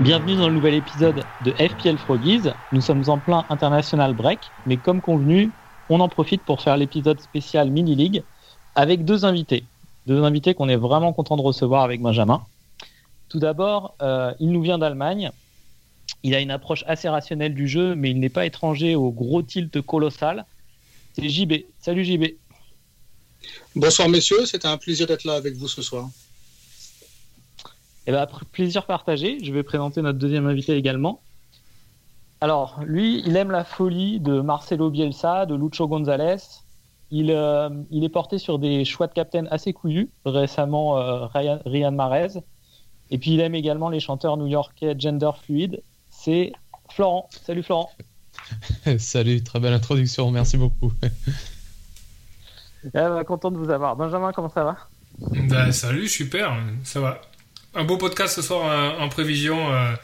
Bienvenue dans le nouvel épisode de FPL Froggies. Nous sommes en plein international break, mais comme convenu, on en profite pour faire l'épisode spécial Mini League avec deux invités. Deux invités qu'on est vraiment content de recevoir avec Benjamin. Tout d'abord, euh, il nous vient d'Allemagne. Il a une approche assez rationnelle du jeu, mais il n'est pas étranger au gros tilt colossal. C'est JB. Salut JB. Bonsoir messieurs, c'était un plaisir d'être là avec vous ce soir. Eh ben, plaisir partagé. Je vais présenter notre deuxième invité également. Alors, lui, il aime la folie de Marcelo Bielsa, de Lucho González. Il, euh, il est porté sur des choix de captain assez couillus, récemment euh, Ryan, Ryan Marez. Et puis, il aime également les chanteurs new-yorkais gender fluid. C'est Florent. Salut Florent. Salut, très belle introduction, merci beaucoup. Eh ben, content de vous avoir. Benjamin, comment ça va? Bah, Salut, super, ça va un beau podcast ce soir euh, en, prévision euh,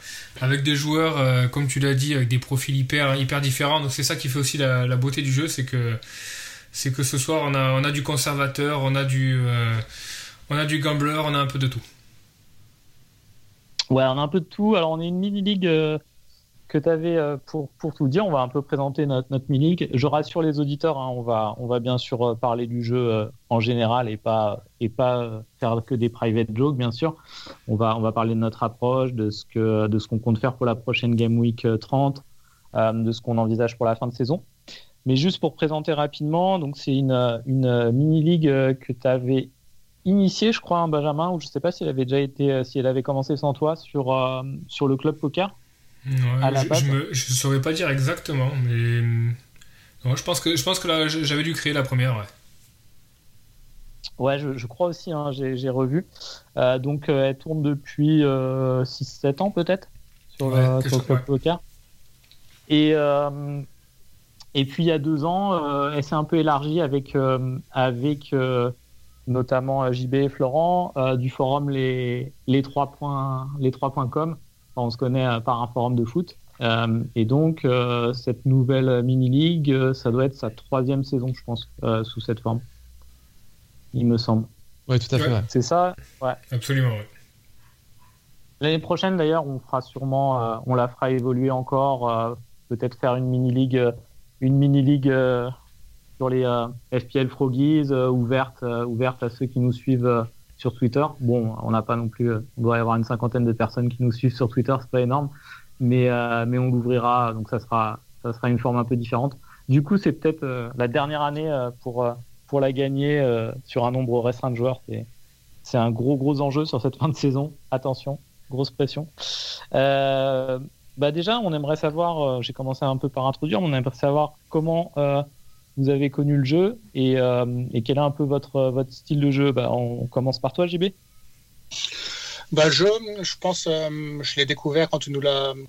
avec des joueurs, euh, comme tu l'as dit, avec des profils hyper, différents. Donc c'est ça qui fait aussi la, beauté du jeu, c'est que, c'est que ce soir on a, on a du conservateur, on a du, on a du gambler, on a un peu de tout. Ouais, on a un peu de tout. Alors on est une mini-ligue que tu avais euh, pour, pour tout dire. On va un peu présenter notre, notre mini Je rassure les auditeurs, hein, on, va, on va bien sûr euh, parler du jeu euh, en général et pas, et pas faire que des private jokes, bien sûr. On va, on va parler de notre approche, de ce que de qu'on compte faire pour la prochaine Game Week 30, de ce qu'on envisage pour la fin de saison. Mais juste pour présenter rapidement, c'est une, une mini-league que tu avais initiée, je crois, hein, Benjamin, ou je ne sais pas si elle avait déjà été, si elle avait commencé sans toi sur, sur le club poker je ne saurais pas dire exactement, mais je pense que, là, j'avais dû créer la première, ouais. Ouais, je, crois aussi, hein, j'ai revu. Euh, donc, euh, elle tourne depuis euh, 6-7 ans peut-être sur, le, club ouais. poker. Et, puis, il y a deux ans, elle s'est un peu élargie avec, notamment JB et Florent du forum les, les 3.com. Les on se connaît euh, par un forum de foot. Euh, et donc, euh, cette nouvelle mini-league, ça doit être sa troisième saison, je pense, sous cette forme. Il me semble. Oui, tout à fait. C'est ça? Ouais. Absolument. L'année prochaine, d'ailleurs, on fera sûrement, on la fera évoluer encore, peut-être faire une mini-league, une mini-league sur les FPL Froggies, ouverte, ouverte à ceux qui nous suivent sur Twitter. Bon, on n'a pas non plus, on doit y avoir une cinquantaine de personnes qui nous suivent sur Twitter, c'est pas énorme, mais euh, mais on l'ouvrira, donc ça sera ça sera une forme un peu différente. Du coup, c'est peut-être euh, la dernière année euh, pour pour la gagner sur un nombre restreint de joueurs. C'est c'est un gros gros enjeu sur cette fin de saison. Attention, grosse pression. bah déjà, on aimerait savoir. J'ai commencé un peu par introduire. On aimerait savoir comment vous avez connu le jeu et, euh, quel est un peu votre, votre style de jeu? Bah, On commence par toi, JB bah, jeu, je pense, euh, je l'ai découvert quand tu, nous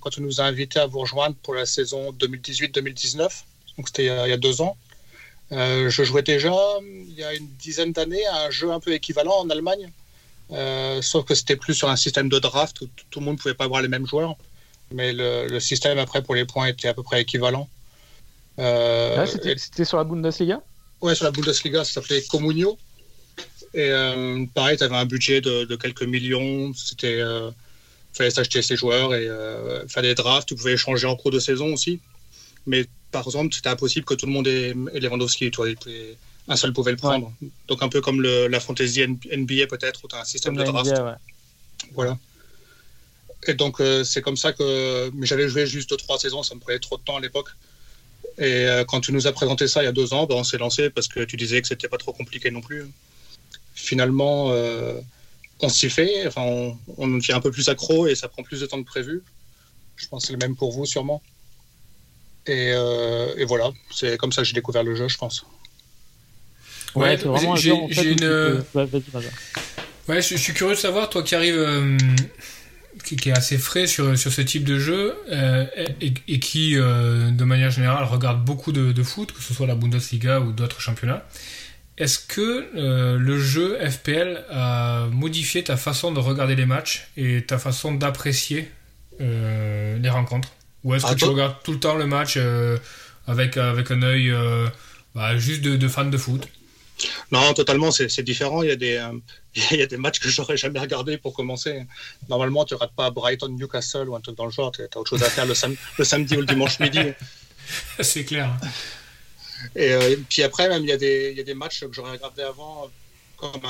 quand tu nous as invités à vous rejoindre pour la saison 2018-2019. Donc c'était il y a deux ans. Euh, je jouais déjà il y a une dizaine d'années à un jeu un peu équivalent en Allemagne, sauf que c'était plus sur un système de draft où tout le monde ne pouvait pas avoir les mêmes joueurs. Mais le, système après pour les points était à peu près équivalent. Euh, c'était sur la Bundesliga? Ouais, sur la Bundesliga, ça s'appelait Comunio. Et euh, pareil, tu avais un budget de, quelques millions. C'était, euh, fallait s'acheter ses joueurs et faire des drafts. Tu pouvais échanger en cours de saison aussi. Mais par exemple, c'était impossible que tout le monde ait, Lewandowski. Toi, un seul pouvait le prendre. Donc un peu comme la fantasy NBA peut-être, où tu as un système de draft. Voilà. Et donc c'est comme ça que. Mais j'avais joué juste deux, trois saisons, ça me prenait trop de temps à l'époque. Et euh, quand tu nous as présenté ça il y a deux ans, ben, on s'est lancé parce que tu disais que c'était pas trop compliqué non plus. Finalement, euh, on s'y fait, enfin, on, on devient un peu plus accro et ça prend plus de temps que prévu. Je pense que c'est le même pour vous sûrement. Et, euh, voilà, c'est comme ça que j'ai découvert le jeu, je pense. Ouais, vraiment j'ai une. Ouais, je, suis curieux de savoir, toi qui arrives, qui est assez frais sur, sur ce type de jeu euh, et, et, qui, euh, de manière générale, regarde beaucoup de, de, foot, que ce soit la Bundesliga ou d'autres championnats. Est-ce que euh, le jeu FPL a modifié ta façon de regarder les matchs et ta façon d'apprécier les rencontres? Ou est-ce que tu regardes tout le temps le match avec, avec un œil bah, juste de, de, fan de foot? Non, totalement, c'est différent. Il y, a des, il y a des matchs que j'aurais jamais regardé pour commencer. Normalement, tu ne rates pas Brighton, Newcastle ou un truc dans le genre. Tu as autre chose à faire le, le samedi ou le dimanche midi. c'est clair. Et, euh, puis après, même, il y, a des, il y a des matchs que j'aurais regardé avant, comme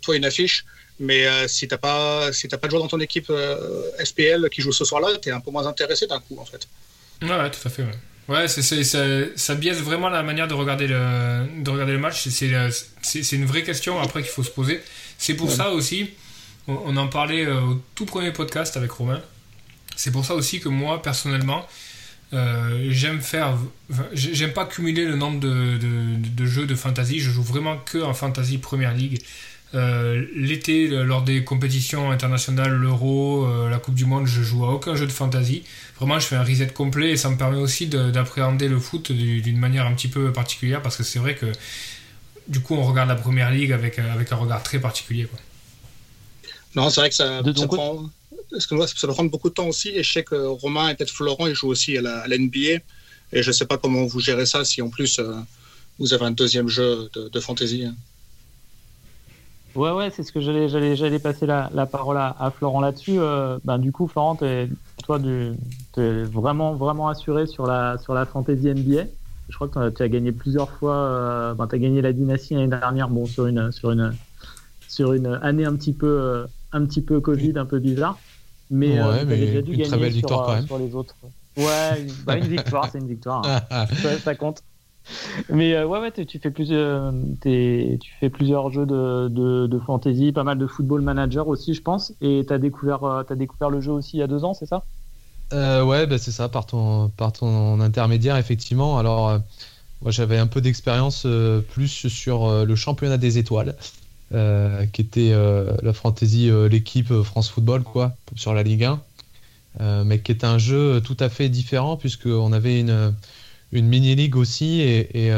toi, une affiche. Mais euh, si tu n'as pas, si pas de joueur dans ton équipe euh, SPL qui joue ce soir-là, tu es un peu moins intéressé d'un coup, en fait. Ouais, tout à fait. Ouais. Ouais, ça, ça, biaise vraiment la manière de regarder le, de regarder le match. C'est, une vraie question après qu'il faut se poser. C'est pour ça aussi, on, en parlait au tout premier podcast avec Romain. C'est pour ça aussi que moi, personnellement, euh, j'aime faire. J'aime pas cumuler le nombre de, de, jeux de fantasy. Je joue vraiment que en fantasy Première League. Euh, l'été, lors des compétitions internationales, l'Euro, euh, la Coupe du Monde, je joue à aucun jeu de fantasy. Vraiment, je fais un reset complet et ça me permet aussi d'appréhender le foot d'une manière un petit peu particulière parce que c'est vrai que du coup, on regarde la Première Ligue avec, avec un regard très particulier. Quoi. Non, c'est vrai que ça, ça prend parce que ça va prendre beaucoup de temps aussi. Et je sais que Romain et peut-être Florent, ils jouent aussi à la, NBA. Et je ne sais pas comment vous gérez ça si en plus euh, vous avez un deuxième jeu de, fantasy. Hein. Ouais, ouais, c'est ce que j'allais, j'allais, j'allais passer la, la parole à, Florent là-dessus. Euh, ben, du coup, Florent, es, toi, tu es vraiment, vraiment assuré sur la, sur la fantasy NBA. Je crois que tu as gagné plusieurs fois. Euh, ben, tu as gagné la dynastie l'année dernière, bon, sur une, sur une, sur une année un petit peu, un petit peu Covid, un peu bizarre. Mais, euh, ouais, une très belle victoire quand même. sur les autres. Ouais, une, bah, une victoire, c'est une victoire. Hein. ça, compte. Mais euh, ouais, tu fais plusieurs, tu fais plusieurs jeux de, de, fantasy, pas mal de football manager aussi, je pense. Et tu as découvert, euh, as découvert le jeu aussi il y a deux ans, c'est ça? Euh, Ouais, bah, c'est ça, par ton, par ton intermédiaire, effectivement. Alors, moi, j'avais un peu d'expérience plus sur le championnat des étoiles. Euh, qui était euh, la fantasy, euh, l'équipe France Football, quoi, sur la Ligue 1. mais qui est un jeu tout à fait différent, puisqu'on avait une, une mini-ligue aussi, et,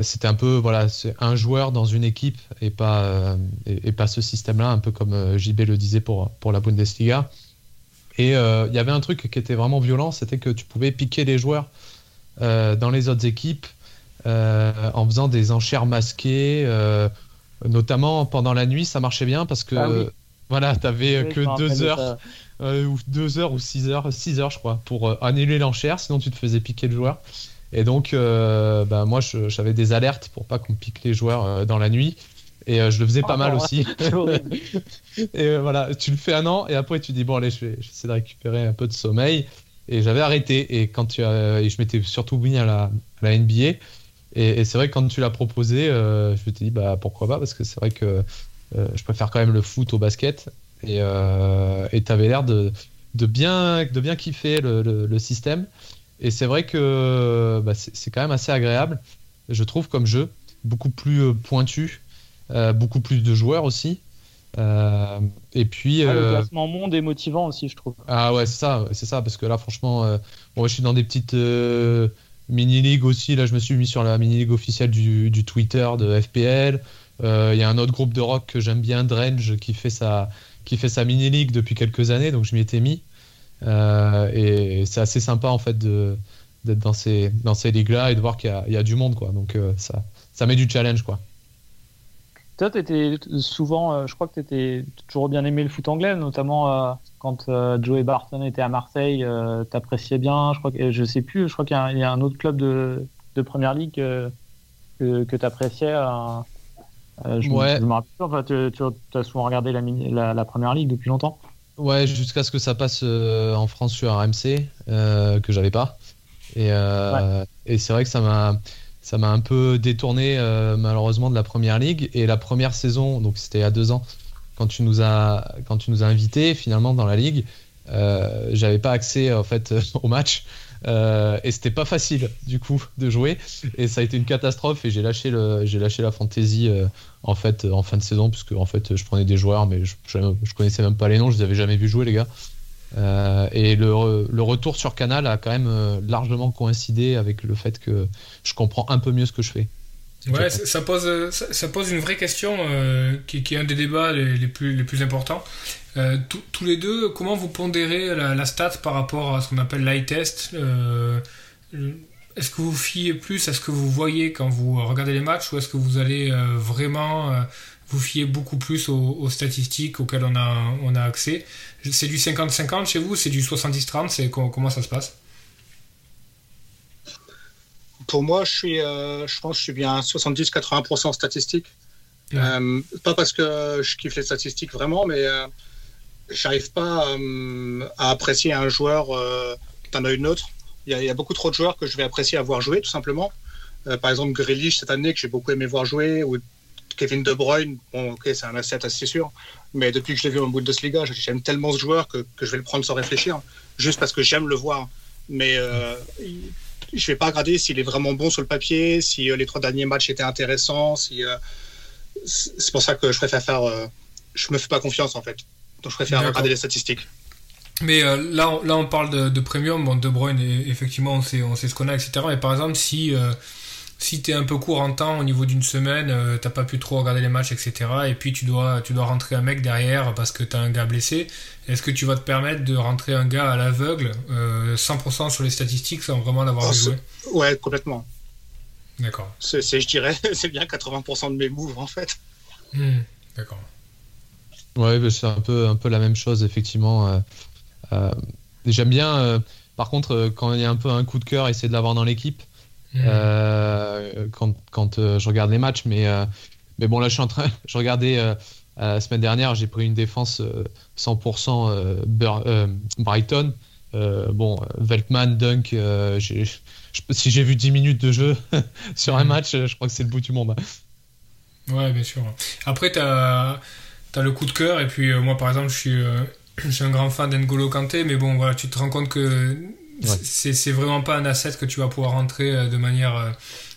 c'était un peu voilà, un joueur dans une équipe et pas, et, pas ce système-là, un peu comme JB le disait pour, pour la Bundesliga. Et il y avait un truc qui était vraiment violent, c'était que tu pouvais piquer les joueurs dans les autres équipes en faisant des enchères masquées. Notamment pendant la nuit, ça marchait bien parce que ah voilà, t'avais que deux heures, euh, ou deux heures ou six heures, six heures je crois, pour euh, annuler l'enchère, sinon tu te faisais piquer le joueur. Et donc, euh, bah, moi, j'avais des alertes pour pas qu'on pique les joueurs dans la nuit. Et je le faisais pas mal aussi. et voilà, tu le fais un an et après tu dis bon allez, je vais, essayer de récupérer un peu de sommeil. Et j'avais arrêté. Et quand tu as, et je m'étais surtout mis à la, à la NBA. Et, c'est vrai que quand tu l'as proposé, euh, je me suis dit bah pourquoi pas? Parce que c'est vrai que euh, je préfère quand même le foot au basket et euh, tu avais l'air de, de, bien, de bien kiffer le, le, système. Et c'est vrai que bah, c'est quand même assez agréable, je trouve, comme jeu, beaucoup plus pointu, beaucoup plus de joueurs aussi. et puis ah, le classement monde est motivant aussi, je trouve. Ah ouais, c'est ça, c'est ça, parce que là, franchement, bon, je suis dans des petites Mini-League aussi, là je me suis mis sur la mini-league officielle du, Twitter de FPL. Euh, il y a un autre groupe de rock que j'aime bien, Drange, qui fait sa, qui fait sa mini-league depuis quelques années, donc je m'y étais mis. Euh, et c'est assez sympa en fait d'être dans ces, dans ces ligues-là et de voir qu'il y, y, a du monde, quoi. Donc euh, ça, ça met du challenge, quoi. Toi, tu étais souvent, je crois que tu étais toujours bien aimé le foot anglais, notamment quand euh, Joey Barton était à Marseille, euh, t'appréciais bien. Je crois que je sais plus. Je crois qu'il y, a un autre club de, de première ligue que, que, t'appréciais. Euh, je, ouais. me rappelle. Enfin, tu, tu as souvent regardé la, la, première ligue depuis longtemps. Ouais, jusqu'à ce que ça passe en France sur RMC que j'avais pas. Et, et c'est vrai que ça m'a ça m'a un peu détourné malheureusement de la première ligue et la première saison donc c'était il y a deux ans quand tu nous as quand tu nous as invités finalement dans la ligue, euh, j'avais pas accès en fait au match Euh, et c'était pas facile du coup de jouer. Et ça a été une catastrophe. Et j'ai lâché, la fantasy euh, en fait en fin de saison, puisque en fait je prenais des joueurs, mais je, je, connaissais même pas les noms, je les avais jamais vus jouer les gars. Euh, et le, retour sur Canal a quand même largement coïncidé avec le fait que je comprends un peu mieux ce que je fais. Ouais, ça pose, ça, pose une vraie question qui, qui, est un des débats les, plus, les plus importants. Euh, tous les deux, comment vous pondérez la, stat par rapport à ce qu'on appelle l'eye test euh, Est-ce que vous fiez plus à ce que vous voyez quand vous regardez les matchs ou est-ce que vous allez euh, vraiment vous fier beaucoup plus aux, statistiques auxquelles on a, on a accès? C'est du 50-50 chez vous C'est du 70-30 comment, ça se passe? Pour moi, je, suis, je pense que je suis bien 70-80% statistique. pas parce que je kiffe les statistiques vraiment, mais j'arrive pas euh, à apprécier un joueur euh, d'un œil neutre. Il y, a, beaucoup trop de joueurs que je vais apprécier à voir jouer, tout simplement. Euh, par exemple, Grealish cette année que j'ai beaucoup aimé voir jouer, ou Kevin De Bruyne. Bon, ok, c'est un asset assez sûr, mais depuis que je l'ai vu en Bundesliga, j'aime tellement ce joueur que, que, je vais le prendre sans réfléchir, juste parce que j'aime le voir. Mais euh, je vais pas regarder s'il est vraiment bon sur le papier, si les trois derniers matchs étaient intéressants. Si, c'est pour ça que je préfère faire. je me fais pas confiance en fait. Donc je préfère regarder les statistiques. Mais euh, là, on, là, on parle de, premium. Bon, De Bruyne, effectivement, on sait, on sait ce qu'on a, etc. Mais par exemple, si, euh, si tu es un peu court en temps au niveau d'une semaine, euh, t'as pas pu trop regarder les matchs, etc. Et puis tu dois, tu dois rentrer un mec derrière parce que tu as un gars blessé. Est-ce que tu vas te permettre de rentrer un gars à l'aveugle, 100% sur les statistiques, sans vraiment l'avoir oh, joué Ouais, complètement. D'accord. C'est, je dirais, c'est bien 80% de mes moves en fait. Hmm, d'accord. Ouais, c'est un peu, un peu la même chose, effectivement. Euh, euh, j'aime bien, euh, par contre, quand il y a un peu un coup de cœur, essayer de l'avoir dans l'équipe. Mmh. quand, quand je regarde les matchs, mais, mais bon, là, je suis en train. Je regardais la semaine dernière, j'ai pris une défense 100% Brighton. bon, Veltman, Dunk, si j'ai vu 10 minutes de jeu sur un mmh. match, je crois que c'est le bout du monde. Hein. Ouais, bien sûr. Après, tu as t'as le coup de cœur. Et puis, euh, moi, par exemple, je suis, euh, je suis un grand fan d'Engolo Kanté, mais bon, voilà, tu te rends compte que c'est vraiment pas un asset que tu vas pouvoir rentrer euh, de manière,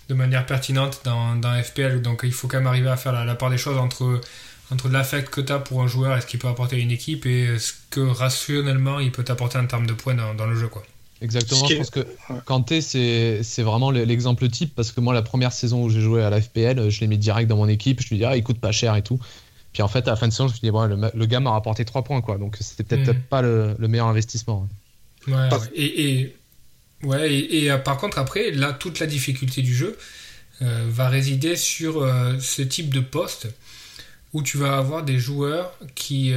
de manière pertinente dans, dans FPL. Donc, il faut quand même arriver à faire la, part des choses entre entre l'affect que tu as pour un joueur et ce qu'il peut apporter à une équipe et ce que rationnellement il peut t'apporter en termes de points dans, dans le jeu. Quoi. Exactement, je pense que Kanté, c'est vraiment l'exemple type parce que moi, la première saison où j'ai joué à la FPL, je l'ai mis direct dans mon équipe. Je lui dis, ah, il coûte pas cher et tout. Puis en fait, à la fin de saison, je me suis dit, bon, le, gars m'a rapporté 3 points, quoi. Donc c'était peut-être mm. pas le, meilleur investissement. Ouais, Et, et, ouais, et, euh, par contre, après, là, toute la difficulté du jeu euh, va résider sur euh, ce type de poste où tu vas avoir des joueurs qui,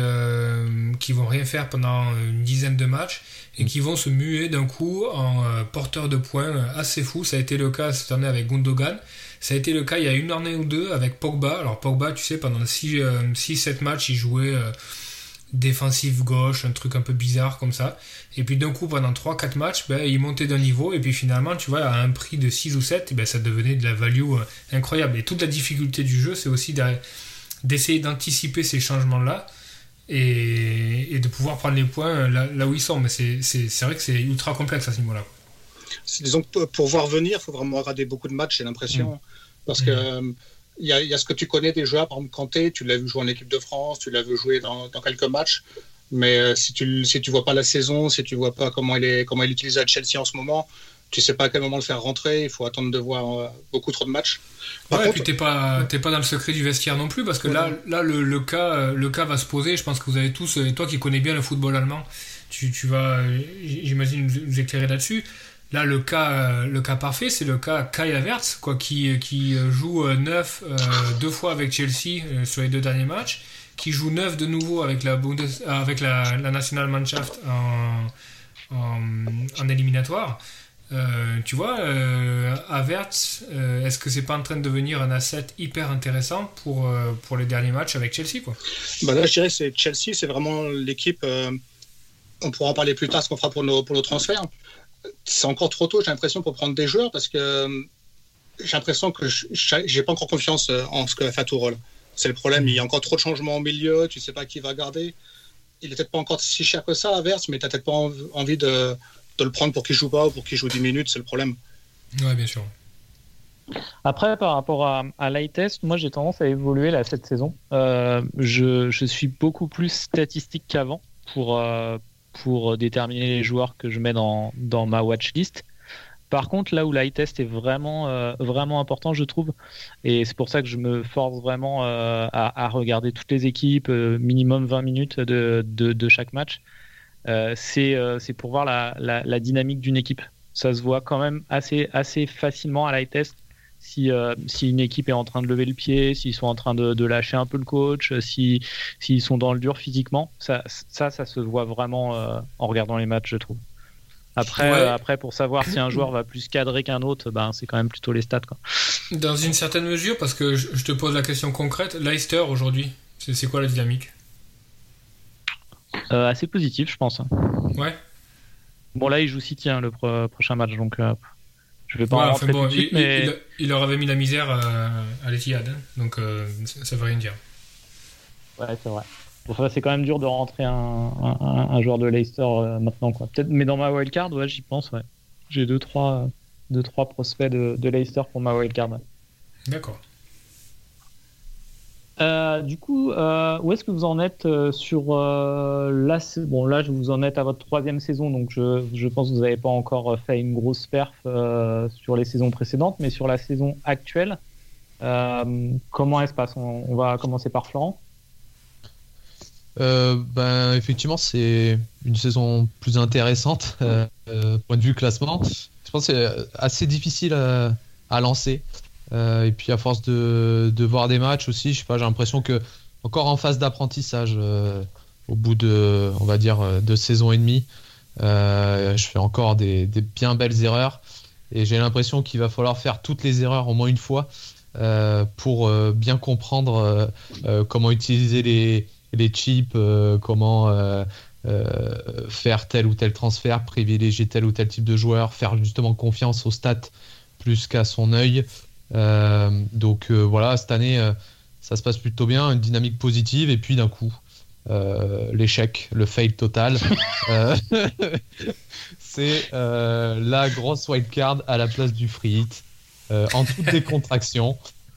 qui vont rien faire pendant une dizaine de matchs et qui vont se muer d'un coup en porteurs de points assez fou. Ça a été le cas cette année avec Gundogan. Ça a été le cas il y a une année ou deux avec Pogba. Alors Pogba, tu sais, pendant 6-7 euh, matchs, il jouait euh, défensif gauche, un truc un peu bizarre comme ça. Et puis d'un coup, pendant 3-4 matchs, ben, il montait d'un niveau. Et puis finalement, tu vois, à un prix de 6 ou 7, eh ben, ça devenait de la value euh, incroyable. Et toute la difficulté du jeu, c'est aussi d'essayer d'anticiper ces changements-là. Et, de pouvoir prendre les points là, où ils sont. Mais c'est vrai que c'est ultra complexe à ce niveau-là. Disons que pour voir venir, il faut vraiment regarder beaucoup de matchs, j'ai l'impression. Mm. Parce que euh, il y, a ce que tu connais des joueurs, par exemple Kanté, tu l'as vu jouer en équipe de France, tu l'as vu jouer dans, quelques matchs. Mais euh, si tu si tu vois pas la saison, si tu vois pas comment il est comment il est utilisé à Chelsea en ce moment, tu sais pas à quel moment le faire rentrer. Il faut attendre de voir euh, beaucoup trop de matchs. ouais, et puis t'es pas t'es pas dans le secret du vestiaire non plus parce que là là le, le, cas le cas va se poser. Je pense que vous avez tous et toi qui connais bien le football allemand, tu, tu vas j'imagine nous éclairer là-dessus. Là, le cas, euh, le cas parfait, c'est le cas Kai Havertz, quoi, qui, qui joue neuf euh, deux fois avec Chelsea euh, sur les deux derniers matchs, qui joue neuf de nouveau avec la, Bundes, avec la Nationalmannschaft en, en, éliminatoire. tu vois, Havertz, est-ce que c'est pas en train de devenir un asset hyper intéressant pour, pour les derniers matchs avec Chelsea quoi? Bah Là, je dirais que Chelsea, c'est vraiment l'équipe. on pourra en parler plus tard, ce qu'on fera pour nos, pour nos transferts c'est encore trop tôt, j'ai l'impression, pour prendre des joueurs parce que euh, j'ai l'impression que j'ai pas encore confiance euh, en ce que va faire Tourelle. C'est le problème, il y a encore trop de changements au milieu, tu sais pas qui va garder. Il est peut-être pas encore si cher que ça, à Verse, mais tu n'as peut-être pas envie de, de le prendre pour qu'il joue pas ou pour qu'il joue 10 minutes, c'est le problème. Ouais, bien sûr. Après, par rapport à, à l'iTest, moi j'ai tendance à évoluer là cette saison. Euh, je, je, suis beaucoup plus statistique qu'avant pour, euh, pour déterminer les joueurs que je mets dans, dans ma watchlist. Par contre, là où l'iTest est vraiment, euh, vraiment important, je trouve, et c'est pour ça que je me force vraiment euh, à, regarder toutes les équipes, euh, minimum 20 minutes de, chaque match, c'est pour voir la, la, dynamique d'une équipe. Ça se voit quand même assez, assez facilement à l'iTest si, euh, si une équipe est en train de lever le pied, s'ils sont en train de, de, lâcher un peu le coach, s'ils si, sont dans le dur physiquement, ça, ça, ça se voit vraiment euh, en regardant les matchs, je trouve. Après, ouais. euh, après, pour savoir si un joueur va plus cadrer qu'un autre, ben, c'est quand même plutôt les stats. Quoi. Dans une certaine mesure, parce que je, je te pose la question concrète, Leicester aujourd'hui, c'est quoi la dynamique? Euh, Assez positif, je pense. Ouais. Bon, là, il joue City hein, le pro prochain match, donc euh, je vais pas ouais, en enfin rentrer bon, tout de suite, il, mais... il, il, leur avait mis la misère euh, à l'Etihad, hein, donc euh, ça, ça veut rien dire. Ouais, c'est vrai. Enfin, c'est quand même dur de rentrer un, un, un joueur de Leicester euh, maintenant, quoi. Peut-être, mais dans ma wildcard, ouais, j'y pense, ouais. J'ai deux trois, deux, trois prospects de, de Leicester pour ma wildcard. Ouais. D'accord. Euh, du coup, euh, où est-ce que vous en êtes euh, sur la bon là vous en êtes à votre troisième saison donc je, je pense que vous n'avez pas encore fait une grosse perf euh, sur les saisons précédentes mais sur la saison actuelle euh, comment elle se passe? On, va commencer par Florent. ben effectivement c'est une saison plus intéressante point de vue classement. Je pense que c'est assez difficile à lancer. Euh, et puis à force de, voir des matchs aussi, je sais pas, j'ai l'impression que encore en phase d'apprentissage, euh, au bout de, on va dire, deux saisons et demie, euh, je fais encore des, des, bien belles erreurs. Et j'ai l'impression qu'il va falloir faire toutes les erreurs au moins une fois pour bien comprendre comment utiliser les, les chips, comment faire tel ou tel transfert, privilégier tel ou tel type de joueur, faire justement confiance aux stats plus qu'à son œil. Euh, donc euh, voilà, cette année, euh, ça se passe plutôt bien, une dynamique positive, et puis d'un coup, l'échec, le fail total. c'est la grosse wildcard à la place du free hit, en toute décontraction,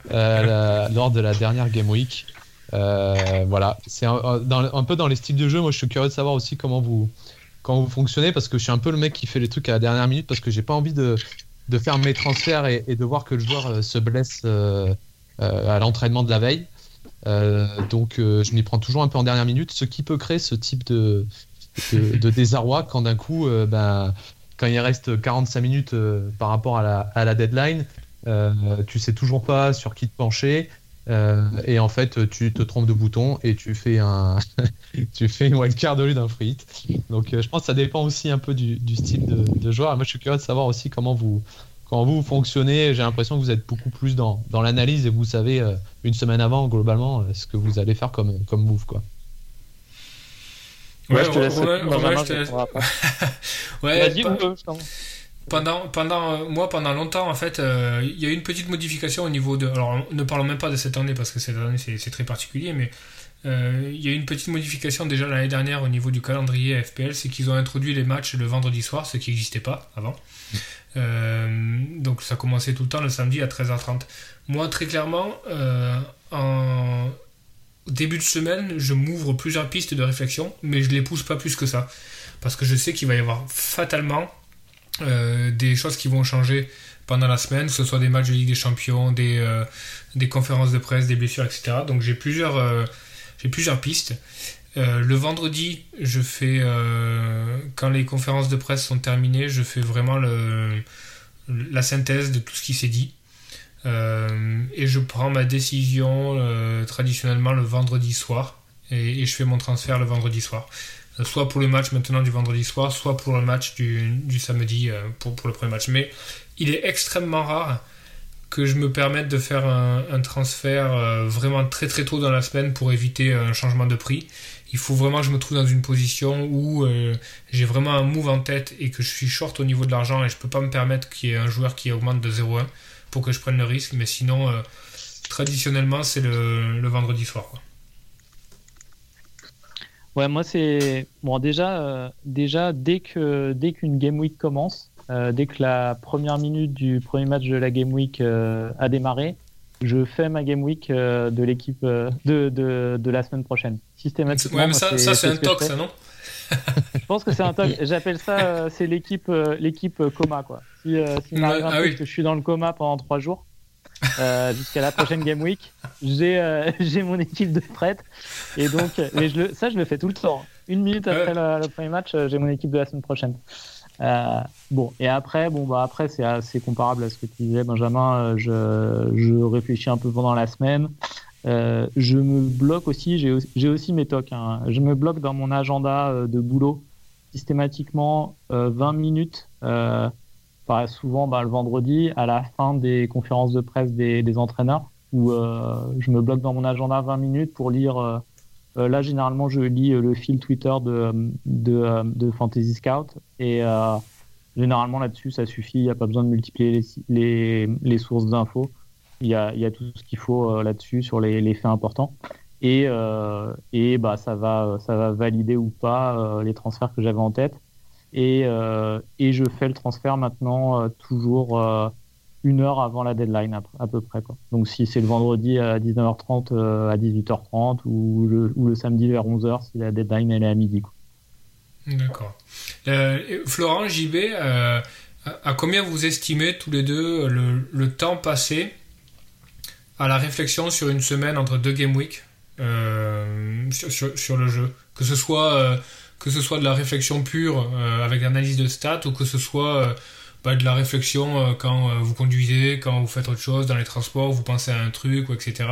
la, lors de la dernière Game Week. voilà, c'est un, un, peu dans les styles de jeu. Moi, je suis curieux de savoir aussi comment vous, comment vous fonctionnez parce que je suis un peu le mec qui fait les trucs à la dernière minute parce que j'ai pas envie de, de faire mes transferts et, et, de voir que le joueur euh, se blesse euh, euh, à l'entraînement de la veille. donc je m'y prends toujours un peu en dernière minute, ce qui peut créer ce type de, de, de désarroi quand d'un coup, ben, quand il reste 45 minutes par rapport à la, à la deadline, tu sais toujours pas sur qui te pencher. Euh, et en fait, tu te trompes de bouton et tu fais un, tu fais une wildcard au lieu d'un free hit. Donc, euh, je pense que ça dépend aussi un peu du, du style de, de, joueur. moi, je suis curieux de savoir aussi comment vous, comment vous fonctionnez. J'ai l'impression que vous êtes beaucoup plus dans, dans l'analyse et vous savez euh, une semaine avant globalement ce que vous allez faire comme, comme move, quoi. Ouais, ouais, je te laisse. Ouais, ouais, je te laisse. ouais, Vas-y, pendant, pendant, moi, pendant longtemps, en fait, euh, il y a eu une petite modification au niveau de. Alors, ne parlons même pas de cette année parce que cette année c'est très particulier, mais euh, il y a eu une petite modification déjà l'année dernière au niveau du calendrier FPL, c'est qu'ils ont introduit les matchs le vendredi soir, ce qui n'existait pas avant. Euh, donc ça commençait tout le temps le samedi à 13h30. Moi, très clairement, euh, en début de semaine, je m'ouvre plusieurs pistes de réflexion, mais je les pousse pas plus que ça. Parce que je sais qu'il va y avoir fatalement euh, des choses qui vont changer pendant la semaine, que ce soit des matchs de Ligue des Champions, des, euh, conférences de presse, des blessures, etc. Donc j'ai plusieurs, euh, plusieurs pistes. le vendredi, je fais, quand les conférences de presse sont terminées, je fais vraiment la synthèse de tout ce qui s'est dit. et je prends ma décision traditionnellement le vendredi soir. Et, je fais mon transfert le vendredi soir soit pour le match maintenant du vendredi soir, soit pour le match du, du samedi euh, pour, le premier match. Mais il est extrêmement rare que je me permette de faire un, transfert euh, vraiment très très tôt dans la semaine pour éviter un changement de prix. Il faut vraiment que je me trouve dans une position où euh, j'ai vraiment un move en tête et que je suis short au niveau de l'argent et je peux pas me permettre qu'il y ait un joueur qui augmente de 0,1 pour que je prenne le risque. Mais sinon, traditionnellement, c'est le, le vendredi soir. Quoi. Ouais, moi c'est bon déjà euh, déjà dès que dès qu'une game week commence, euh, dès que la première minute du premier match de la game week euh, a démarré, je fais ma game week de l'équipe de, de, de, la semaine prochaine systématiquement. Ouais, mais ça, ça c'est un toc, ça non Je pense que c'est un toc. J'appelle ça c'est l'équipe l'équipe coma quoi. Si, si ah que je suis dans le coma pendant trois jours, euh, jusqu'à la prochaine Game Week. J'ai euh, j'ai mon équipe de prête. Et donc, mais je le, ça, je le fais tout le temps. Une minute après le, premier match, euh, j'ai mon équipe de la semaine prochaine. bon, et après, bon, bah, après c'est assez comparable à ce que tu disais, Benjamin. Je, je réfléchis un peu pendant la semaine. je me bloque aussi, j'ai aussi mes tocs. Hein. Je me bloque dans mon agenda de boulot systématiquement 20 minutes souvent bah, le vendredi à la fin des conférences de presse des, entraîneurs où euh, je me bloque dans mon agenda 20 minutes pour lire. Euh, euh, là, généralement, je lis le fil Twitter de, de, Fantasy Scout et généralement là-dessus, ça suffit. Il n'y a pas besoin de multiplier les, les, sources d'infos. Il y a, y a tout ce qu'il faut là-dessus sur les, les, faits importants. Et, et bah, ça, va, ça va valider ou pas les transferts que j'avais en tête. Et, euh, et je fais le transfert maintenant euh, toujours euh, une heure avant la deadline à, peu près. Quoi. Donc si c'est le vendredi à 19h30 à 18h30 ou le, samedi vers 11h si la deadline elle est à midi. D'accord. Florent, JB, à combien vous estimez tous les deux le, temps passé à la réflexion sur une semaine entre deux game week sur, le jeu? Que ce soit que ce soit de la réflexion pure euh, avec l'analyse de stats ou que ce soit euh, bah, de la réflexion euh, quand vous conduisez, quand vous faites autre chose dans les transports, vous pensez à un truc, etc.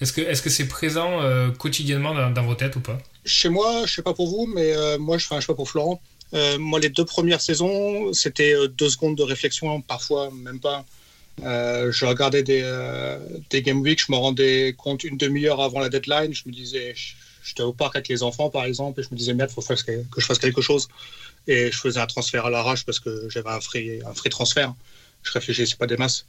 Est-ce que est-ce que c'est présent quotidiennement dans, vos têtes ou pas? Chez moi, je sais pas pour vous, mais moi je fais un choix pour Florent. moi, les deux premières saisons, c'était deux secondes de réflexion, parfois même pas. je regardais des, des Game Week, je me rendais compte une demi-heure avant la deadline. Je me disais, j'étais au parc avec les enfants, par exemple, et je me disais, merde, il faut que je fasse quelque chose. Et je faisais un transfert à l'arrache parce que j'avais un free, un free transfert. Je réfléchissais pas des masses.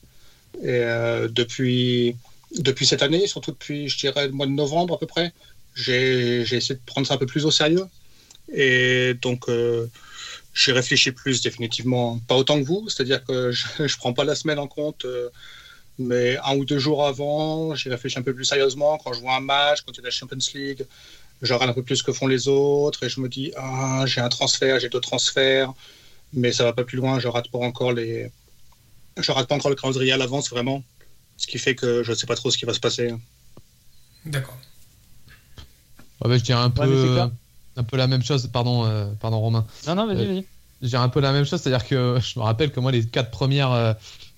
Et euh, depuis, depuis cette année, surtout depuis, je dirais, le mois de novembre à peu près, j'ai essayé de prendre ça un peu plus au sérieux. Et donc, euh, j'ai réfléchi plus définitivement, pas autant que vous, c'est-à-dire que je ne prends pas la semaine en compte. Euh, mais un ou deux jours avant, j'y réfléchi un peu plus sérieusement. Quand je vois un match, quand il y a la Champions League, je regarde un peu plus ce que font les autres et je me dis ah j'ai un transfert, j'ai deux transferts, mais ça va pas plus loin. Je rate pas encore les, je rate pas encore le calendrier à l'avance vraiment, ce qui fait que je ne sais pas trop ce qui va se passer. D'accord. je dirais un peu, un peu la même chose. Pardon, euh, pardon Romain. Non non vas-y vas-y. Je dirais un peu la même chose, c'est-à-dire que je me rappelle que moi les quatre premières euh,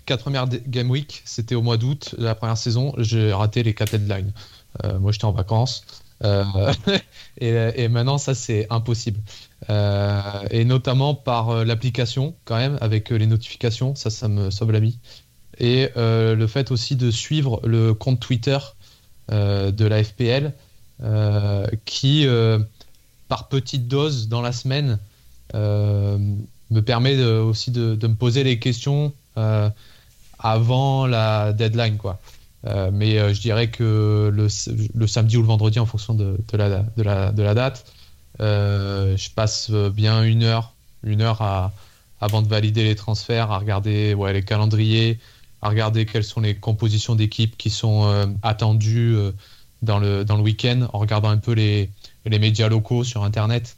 quatre premières game week, c'était au mois d'août de la première saison. J'ai raté les quatre deadlines. Euh, moi, j'étais en vacances. Euh, et, maintenant, ça, c'est impossible. Euh, et notamment par l'application, quand même, avec les notifications. Ça, ça me sauve la vie. Et le fait aussi de suivre le compte Twitter de la FPL, qui, par petite dose dans la semaine, me permet aussi de, de, me poser les questions avant la deadline, quoi. Euh, mais euh, je dirais que le, samedi ou le vendredi, en fonction de, la, date, euh, je passe bien une heure, une heure avant de valider les transferts, à regarder les calendriers, à regarder quelles sont les compositions d'équipes qui sont attendues dans le, dans le week-end, en regardant un peu les, les médias locaux sur Internet.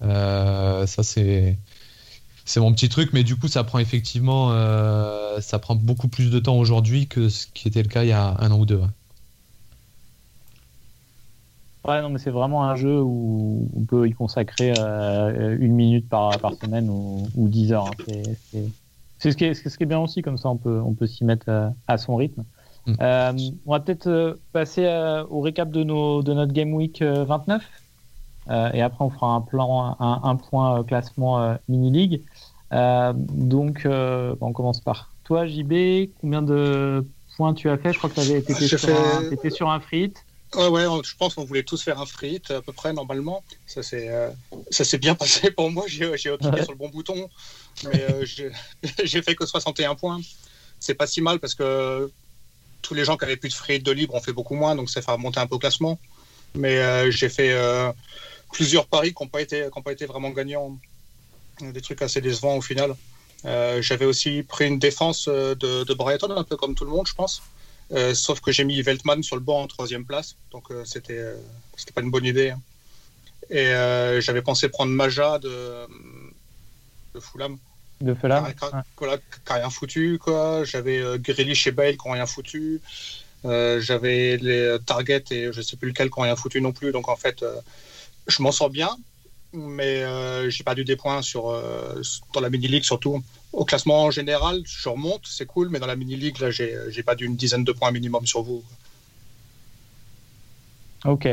ça, c'est c'est mon petit truc, mais du coup, ça prend effectivement, euh, ça prend beaucoup plus de temps aujourd'hui que ce qui était le cas il y a un an ou deux. Ouais, non, mais c'est vraiment un jeu où on peut y consacrer euh, une minute par, par semaine ou, dix heures. Hein. C'est ce, qui est, ce qui est bien aussi, comme ça on peut, on peut s'y mettre euh, à son rythme. Mm. on va peut-être passer au récap de, nos, de notre Game Week 29. et après, on fera un, plan, un, un point classement mini-league. Euh, donc, euh, on commence par toi, JB. Combien de points tu as fait? Je crois que tu avais été sur, un, étais sur un frit. Ouais, ouais, je pense qu'on voulait tous faire un frit à peu près normalement. Ça s'est, euh, ça s'est bien passé pour moi. J'ai, j'ai cliqué sur le bon bouton, mais j'ai, fait que 61 points. C'est pas si mal parce que tous les gens qui avaient plus de frit de libre ont fait beaucoup moins, donc ça fait remonter un peu au classement. Mais j'ai fait plusieurs paris qui n'ont pas, été, pas été vraiment gagnants. Des trucs assez décevants au final. J'avais aussi pris une défense de, de, Brighton, un peu comme tout le monde, je pense. sauf que j'ai mis Veltman sur le banc en troisième place. Donc c'était c'était pas une bonne idée. Hein. Et j'avais pensé prendre Maja de, de Fulham. De Fulham Qui n'a rien foutu. quoi. J'avais Grealish et Bale qui n'ont rien foutu. Euh, j'avais les targets et je sais plus lequel qui n'ont rien foutu non plus. Donc en fait, euh, je m'en sors bien, mais euh, j'ai perdu des points sur, dans la mini-league surtout. Au classement en général, je remonte, c'est cool, mais dans la mini-league, là, j'ai perdu une dizaine de points minimum sur vous. Ok.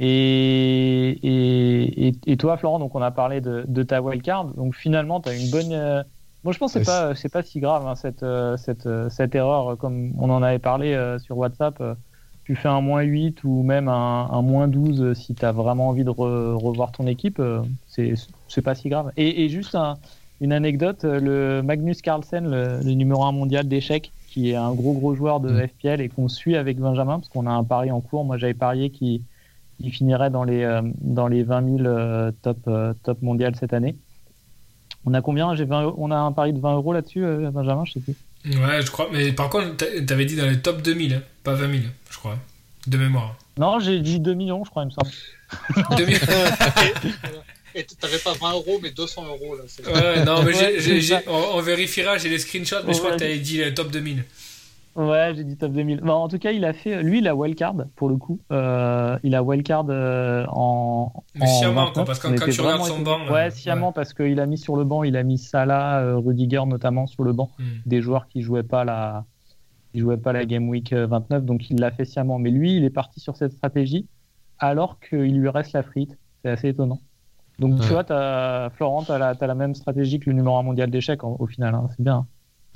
Et, et, et, toi, Florent, donc on a parlé de, de ta wildcard. Donc finalement, tu as une bonne moi, je pense que c'est pas, c'est pas si grave hein, cette, euh, cette, euh, cette erreur, comme on en avait parlé euh, sur WhatsApp. Tu fais un moins 8 ou même un, un moins 12 si tu as vraiment envie de revoir ton équipe, c'est, c'est pas si grave. Et, et juste une anecdote le Magnus Carlsen, le, numéro 1 mondial d'échecs, qui est un gros gros joueur de mm. FPL et qu'on suit avec Benjamin, parce qu'on a un pari en cours. Moi, j'avais parié qu'il finirait dans les, dans les 20 000 top, top mondial cette année. On a combien? J'ai On a un pari de 20 euros là-dessus, euh, Benjamin, je sais plus. Ouais, je crois. Mais par contre, t'avais dit dans les top 2000, hein, pas 20 000, je crois, de mémoire. Non, j'ai dit 2 millions, je crois, il me semble. 2 millions Et t'avais pas 20 euros, mais 200 euros là. Ouais, non, mais on, vérifiera, j'ai les screenshots, mais je crois que t'avais dit les top 2000. Ouais, j'ai dit top 2000. Bon, en tout cas, il a fait, lui, il a wildcard pour le coup. Euh, il a wildcard euh, en. Mais sciemment, quoi, parce que quand tu regardes son banc. Ouais, sciemment, parce qu'il a mis sur le banc, il a mis Salah, euh, Rudiger notamment sur le banc, hmm. des joueurs qui jouaient pas la, qui jouaient pas la Game Week 29, donc il l'a fait sciemment. Mais lui, il est parti sur cette stratégie alors qu'il lui reste la frite. C'est assez étonnant. Donc tu vois, as, Florent, tu as, as, la même stratégie que le numéro 1 mondial d'échecs au final. Hein. C'est bien.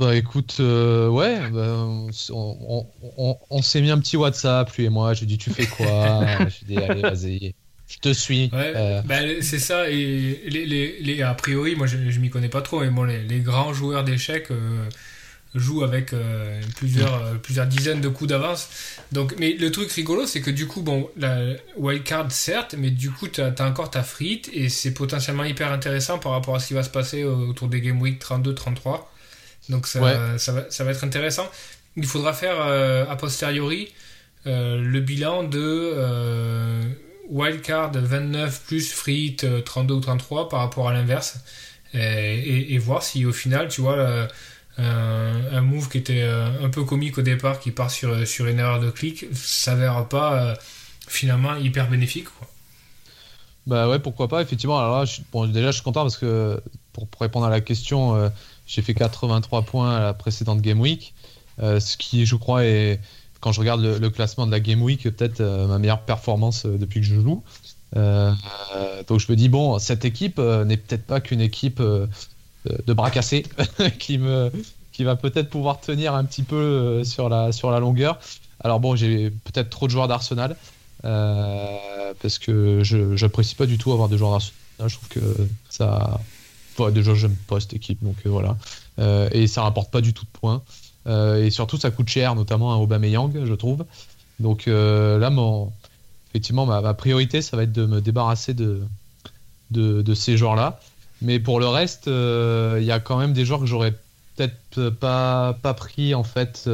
Bah écoute, euh, ouais, bah, on, s'est mis un petit WhatsApp, lui et moi. J'ai dit, tu fais quoi? J'ai dit, allez, vas-y, je te suis. Ouais, euh. bah, c'est ça. Et les, les, a priori, moi, je, je m'y connais pas trop, mais bon, les, grands joueurs d'échecs euh, jouent avec plusieurs, plusieurs dizaines de coups d'avance. Donc, mais le truc rigolo, c'est que du coup, bon, la wildcard, certes, mais du coup, tu as, as, encore ta frite et c'est potentiellement hyper intéressant par rapport à ce qui va se passer autour des Game Week 32-33. Donc ça, ça, va, ça, va, être intéressant. Il faudra faire euh, a posteriori euh, le bilan de euh, wildcard 29 plus Frit 32 ou 33 par rapport à l'inverse et, et, voir si au final, tu vois, un move qui était un peu comique au départ, qui part sur, sur une erreur de clic, s'avère pas finalement hyper bénéfique. Quoi. Bah ouais, pourquoi pas, effectivement. Alors là, je, bon, déjà, je suis content parce que pour, pour répondre à la question, j'ai fait 83 points à la précédente Game Week, euh, ce qui, je crois, est, quand je regarde le, classement de la Game Week, peut-être euh, ma meilleure performance euh, depuis que je joue. donc je me dis, bon, cette équipe n'est peut-être pas qu'une équipe de bras cassés qui, me, qui va peut-être pouvoir tenir un petit peu sur, la, sur la longueur. Alors bon, j'ai peut-être trop de joueurs d'Arsenal. parce que je n'apprécie pas du tout avoir des joueurs d'Arsenal. Je trouve que ça, déjà, j'aime pas cette équipe, donc euh, voilà. Euh, et ça rapporte pas du tout de points. Euh, et surtout, ça coûte cher, notamment à Aubameyang, je trouve. Donc là, mon, effectivement, ma, priorité, ça va être de me débarrasser de, de, ces joueurs-là. Mais pour le reste, il y a quand même des joueurs que j'aurais peut-être pas, pas pris en fait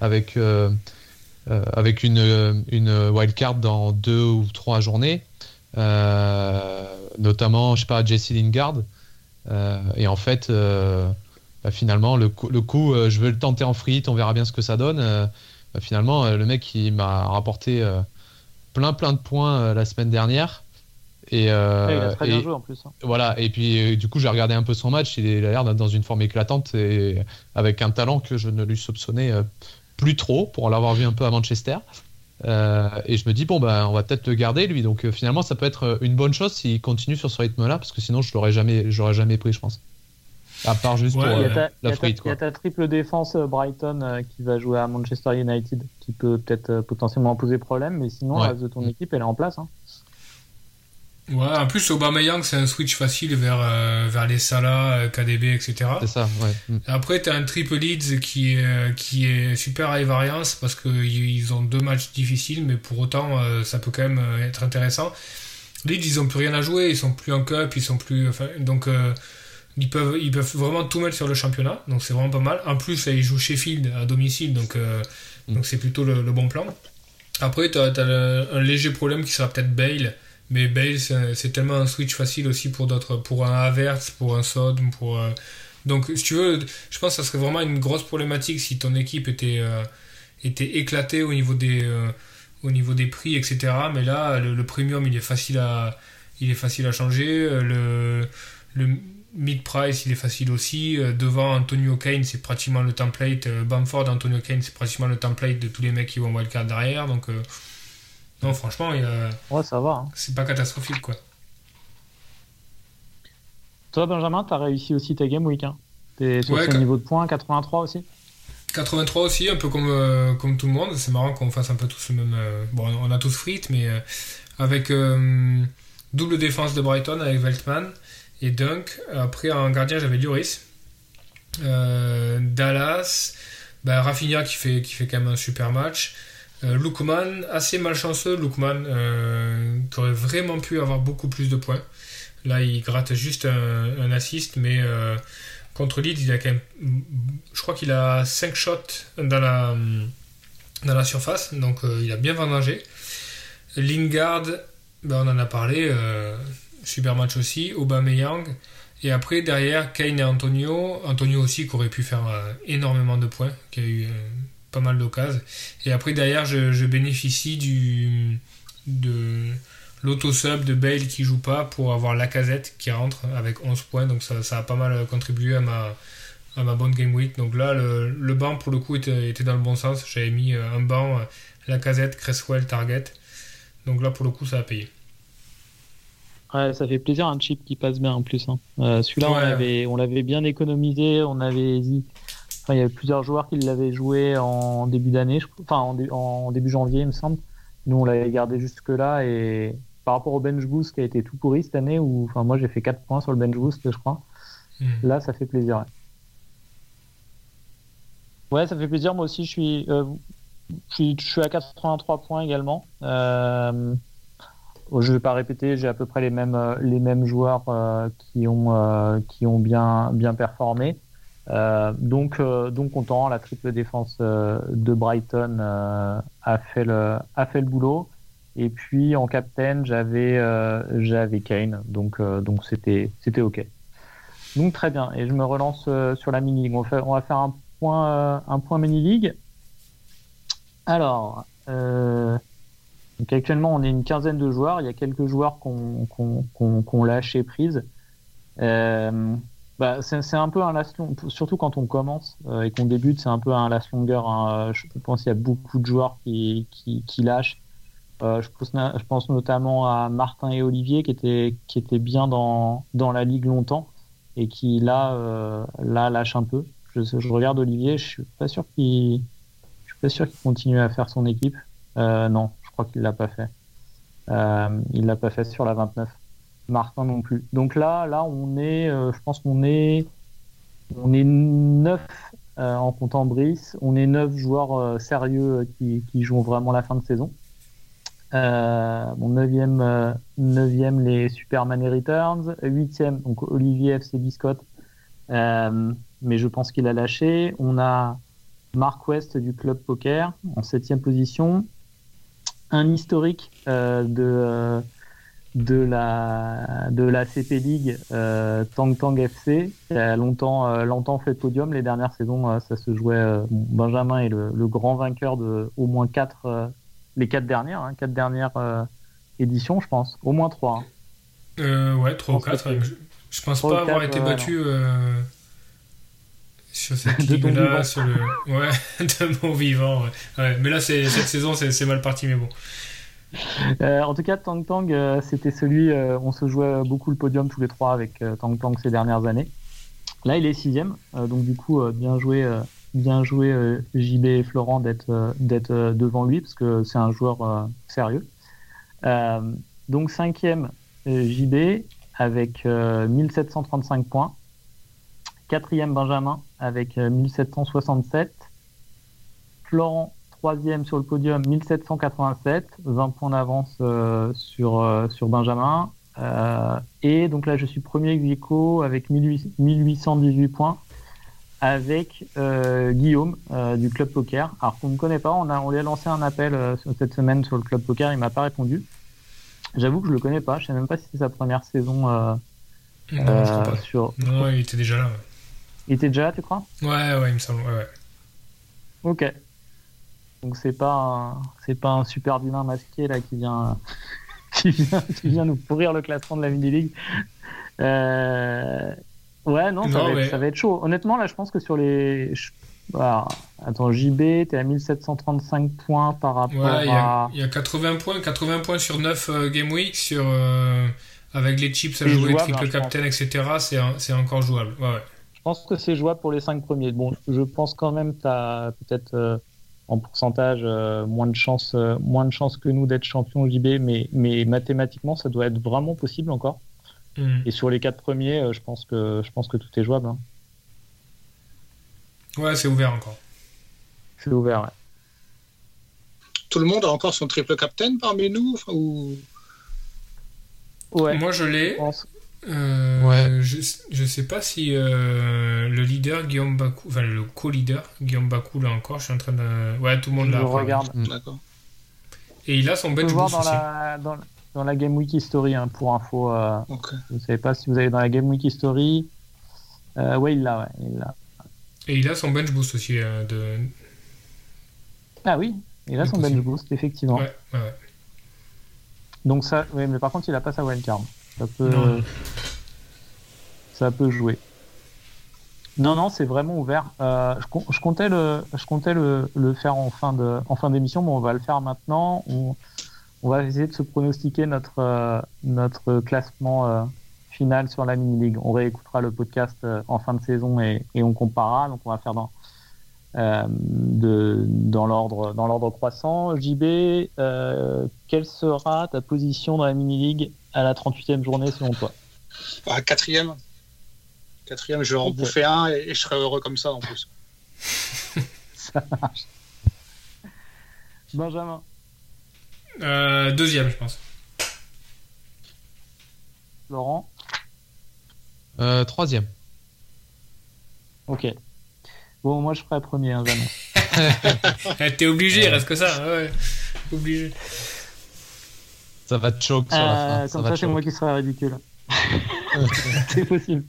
avec, avec une, une wildcard dans deux ou trois journées. notamment, je sais pas, Jesse Lingard. Euh, et en fait, euh, bah, finalement, le, le coup, euh, je vais le tenter en free, on verra bien ce que ça donne. Bah, finalement, le mec, il m'a rapporté plein plein de points la semaine dernière. Et, il a très bien joué en plus. Hein. Voilà, et puis du coup, j'ai regardé un peu son match. Il a l'air d'être dans une forme éclatante et avec un talent que je ne lui soupçonnais plus trop pour l'avoir vu un peu à Manchester. Euh, et je me dis, bon, bah, on va peut-être le garder, lui. Donc euh, finalement, ça peut être euh, une bonne chose s'il continue sur ce rythme-là, parce que sinon, je l'aurais jamais, j'aurais jamais pris, je pense. À part juste pour la frite. Il y a ta triple défense Brighton qui va jouer à Manchester United, qui peut peut-être potentiellement poser problème, mais sinon, le reste de ton mm. équipe, elle est en place. Hein. Ouais, en plus, Aubameyang, c'est un switch facile vers, euh, vers les Salah, euh, KDB, etc. C'est ça, ouais. Mm. Après, tu as un triple leads qui est, euh, qui est super high variance parce qu'ils ont deux matchs difficiles, mais pour autant, ça peut quand même être intéressant. Leeds, ils ont plus rien à jouer, ils sont plus en cup, ils sont plus. Enfin, donc, euh, ils, peuvent, ils peuvent vraiment tout mettre sur le championnat, donc c'est vraiment pas mal. En plus, ils jouent Sheffield à domicile, donc Mm. donc c'est plutôt le, le bon plan. Après, tu as, un léger problème qui sera peut-être Bale, mais Bale, c'est tellement un switch facile aussi pour d'autres, pour un Havertz, pour un Sod, pour. euh, donc, si tu veux, je pense que ça serait vraiment une grosse problématique si ton équipe était, euh, était éclatée au niveau des. euh, au niveau des prix, etc. Mais là, le, premium, il est facile à, il est facile à changer. Le, le mid-price, il est facile aussi. Devant Antonio Kane, c'est pratiquement le template. Bamford, Antonio Kane, c'est pratiquement le template de tous les mecs qui vont wildcard derrière. Donc, non, franchement, il y a- Ouais, ça va. hein. c'est pas catastrophique, quoi. Toi, Benjamin, t'as réussi aussi ta game week. Hein. T'es sur Ouais, niveau de points 83 aussi 83 aussi, un peu comme, euh, comme tout le monde. C'est marrant qu'on fasse un peu tous le même. euh, bon, on a tous frites, mais euh, avec euh, double défense de Brighton avec Veltman et Dunk. Après, en gardien, j'avais Lloris. Euh, Dallas, bah, Rafinha qui fait, qui fait quand même un super match. Euh, Lookman, assez malchanceux, Lookman, euh, qui aurait vraiment pu avoir beaucoup plus de points. Là, il gratte juste un, assist, mais euh, contre Leeds, il a quand. Je crois qu'il a 5 shots dans la, surface, donc euh, il a bien vendangé. Lingard, ben, on en a parlé, euh, super match aussi. Aubameyang. Et après, derrière, Kane et Antonio. Antonio aussi, qui aurait pu faire euh, énormément de points, qui a eu euh, pas mal d'occasions. Et après, derrière, je, je bénéficie du, de l'auto-sub de Bale qui joue pas pour avoir la casette qui rentre avec 11 points. Donc ça, ça a pas mal contribué à ma, à ma bonne game week. Donc là, le, le banc, pour le coup, était, était dans le bon sens. J'avais mis euh, un banc, euh, la casette, Cresswell, Target. Donc là, pour le coup, ça a payé. Ouais, ça fait plaisir un chip qui passe bien en plus. hein. Euh, Celui-là, on Ouais. on l'avait bien économisé. On avait, enfin, il y avait plusieurs joueurs qui l'avaient joué en début d'année, je- enfin en, dé- en début janvier, il me semble. Nous, on l'avait gardé jusque là et par rapport au bench boost qui a été tout pourri cette année, où, enfin, moi, j'ai fait 4 points sur le bench boost, je crois. Hmm. Là, ça fait plaisir. Ouais, Ouais, ça fait plaisir. Moi aussi, je suis, euh, je suis, je suis à 83 points également. Euh, je vais pas répéter, j'ai à peu près les mêmes, euh, les mêmes joueurs euh, qui ont, euh, qui ont bien, bien performé. Euh, donc, euh, donc content. La triple défense euh, de Brighton a fait le, a fait le boulot. Et puis en captain, j'avais, j'avais Kane. Donc, donc c'était, c'était ok. Donc très bien. Et je me relance euh, sur la mini league. On on va faire un point, euh, un point mini league. Alors, euh, donc actuellement, on est une quinzaine de joueurs. Il y a quelques joueurs qu'on qu'on qu'on qu'on lâché prise. Bah, c'est un peu un last long, surtout quand on commence euh, et qu'on débute, c'est un peu un last longer. hein. Je pense qu'il y a beaucoup de joueurs qui, qui, qui lâchent. Euh, je, pense, je pense notamment à Martin et Olivier qui étaient, qui étaient bien dans, dans la ligue longtemps et qui là, euh, là lâchent un peu. Je, je regarde Olivier, je suis pas sûr qu'il, je suis pas sûr qu'il continue à faire son équipe. Euh, non, je crois qu'il l'a pas fait. Euh, il l'a pas fait sur la 29. Martin non plus. Donc là, là, on est, euh, je pense qu'on est, on est neuf euh, en comptant Brice. On est neuf joueurs euh, sérieux qui, qui jouent vraiment la fin de saison. Mon neuvième, les Superman et Returns. Huitième, donc Olivier FC Biscotte. Euh, mais je pense qu'il a lâché. On a Mark West du Club Poker en septième position. Un historique de, de, la, de la CP League, euh, Tang Tang FC, qui a longtemps, euh, longtemps fait podium. Les dernières saisons, euh, ça se jouait. Benjamin est le, le grand vainqueur de au moins quatre, les quatre dernières, hein, quatre dernières éditions, je pense. Au moins trois. hein. Ouais, 3 ou Je pense 4. que Je, pense Trois pas avoir quatre, été battu sur cette ligue-là, sur le. Ouais, de mon vivant. Ouais. Ouais, mais là, cette saison, c'est mal parti, mais bon. Euh, en tout cas, Tang Tang, euh, c'était celui, euh, on se jouait beaucoup le podium tous les trois avec Tang Tang ces dernières années. Là, il est sixième, donc du coup, bien joué, bien joué JB et Florent d'être d'être devant lui parce que c'est un joueur sérieux. Donc cinquième JB avec euh, 1735 points. Quatrième Benjamin avec euh, 1767. Florent troisième sur le podium, 1787, 20 points d'avance euh, sur, euh, sur Benjamin. Euh, et donc là, je suis premier ex avec 18 1818 points avec Guillaume du Club Poker. Alors qu'on ne connaît pas, on, a, on lui a lancé un appel cette semaine sur le Club Poker, il m'a pas répondu. J'avoue que je le connais pas, je sais même pas si c'est sa première saison Non, je crois pas. sur. Non, il était déjà là. Il était déjà là, tu crois? Ouais, ouais, ouais, il me semble. Ouais, ouais. Ok. Donc c'est pas c'est pas un super vilain masqué là qui vient qui vient qui vient nous pourrir le classement de la mini league. Euh... Ouais non, ça, Non, va être, mais- ça va être chaud. Honnêtement là, je pense que sur les attends JB, t'es à 1735 points par rapport Ouais, à il y a 80 points, 80 points sur 9 euh, Game Week, sur, euh, avec les chips à jouer, jouable, triple hein, captain, etc. C'est encore jouable. Ouais, ouais. Je pense que c'est jouable pour les cinq premiers. Bon, je pense quand même que tu as peut-être euh, en pourcentage euh, moins de chance, euh, moins de chance que nous d'être champion JB, mais, mais mathématiquement, ça doit être vraiment possible encore. Hmm. Et sur les quatre premiers, euh, je pense que je pense que tout est jouable. hein. Ouais, c'est ouvert encore. C'est ouvert. ouais. Tout le monde a encore son triple captain parmi nous ou... Ouais. Moi, je je l'ai. pense. Euh, Ouais. je, je sais pas si euh, le leader Guillaume Bakou, enfin le co-leader Guillaume Bakou l'a encore. Je suis en train de. Ouais, tout le monde Je l'a. regarde. D'accord. Et il a son voir boost dans aussi. la, dans, dans la Game Week History hein, pour info. euh, Ok. vous savez pas si vous allez dans la Game Week History. Euh, ouais, il l'a. Ouais, il l'a. Et il a son bench boost aussi. euh, de... Ah oui, il a son bench boost effectivement. Ouais, ouais, ouais. Donc ça, ouais, mais par contre, il a pas sa wildcard. Ça peut, Non. ça peut jouer. Non, non, c'est vraiment ouvert. Euh, je, com- je comptais le, je comptais le, le faire en fin de, en fin d'émission, mais on va le faire maintenant. On, on va essayer de se pronostiquer notre, euh, notre classement euh, final sur la mini league. On réécoutera le podcast en fin de saison et, et on comparera. Donc on va faire dans, de, dans l'ordre, dans l'ordre croissant. JB, quelle sera ta position dans la mini league à la 38e journée selon toi Ah, quatrième. Quatrième, je vais en bouffer un et, et je serai heureux comme ça en plus. Ça marche. Benjamin. Euh, deuxième, je pense. Laurent Euh, troisième. Ok. Bon, moi je ferai premier, hein. Eh, T'es obligé, reste que ça. ouais. Obligé. Ça va te choke sur la Euh, fin. Ça comme ça, c'est moi qui serai ridicule. c'est possible.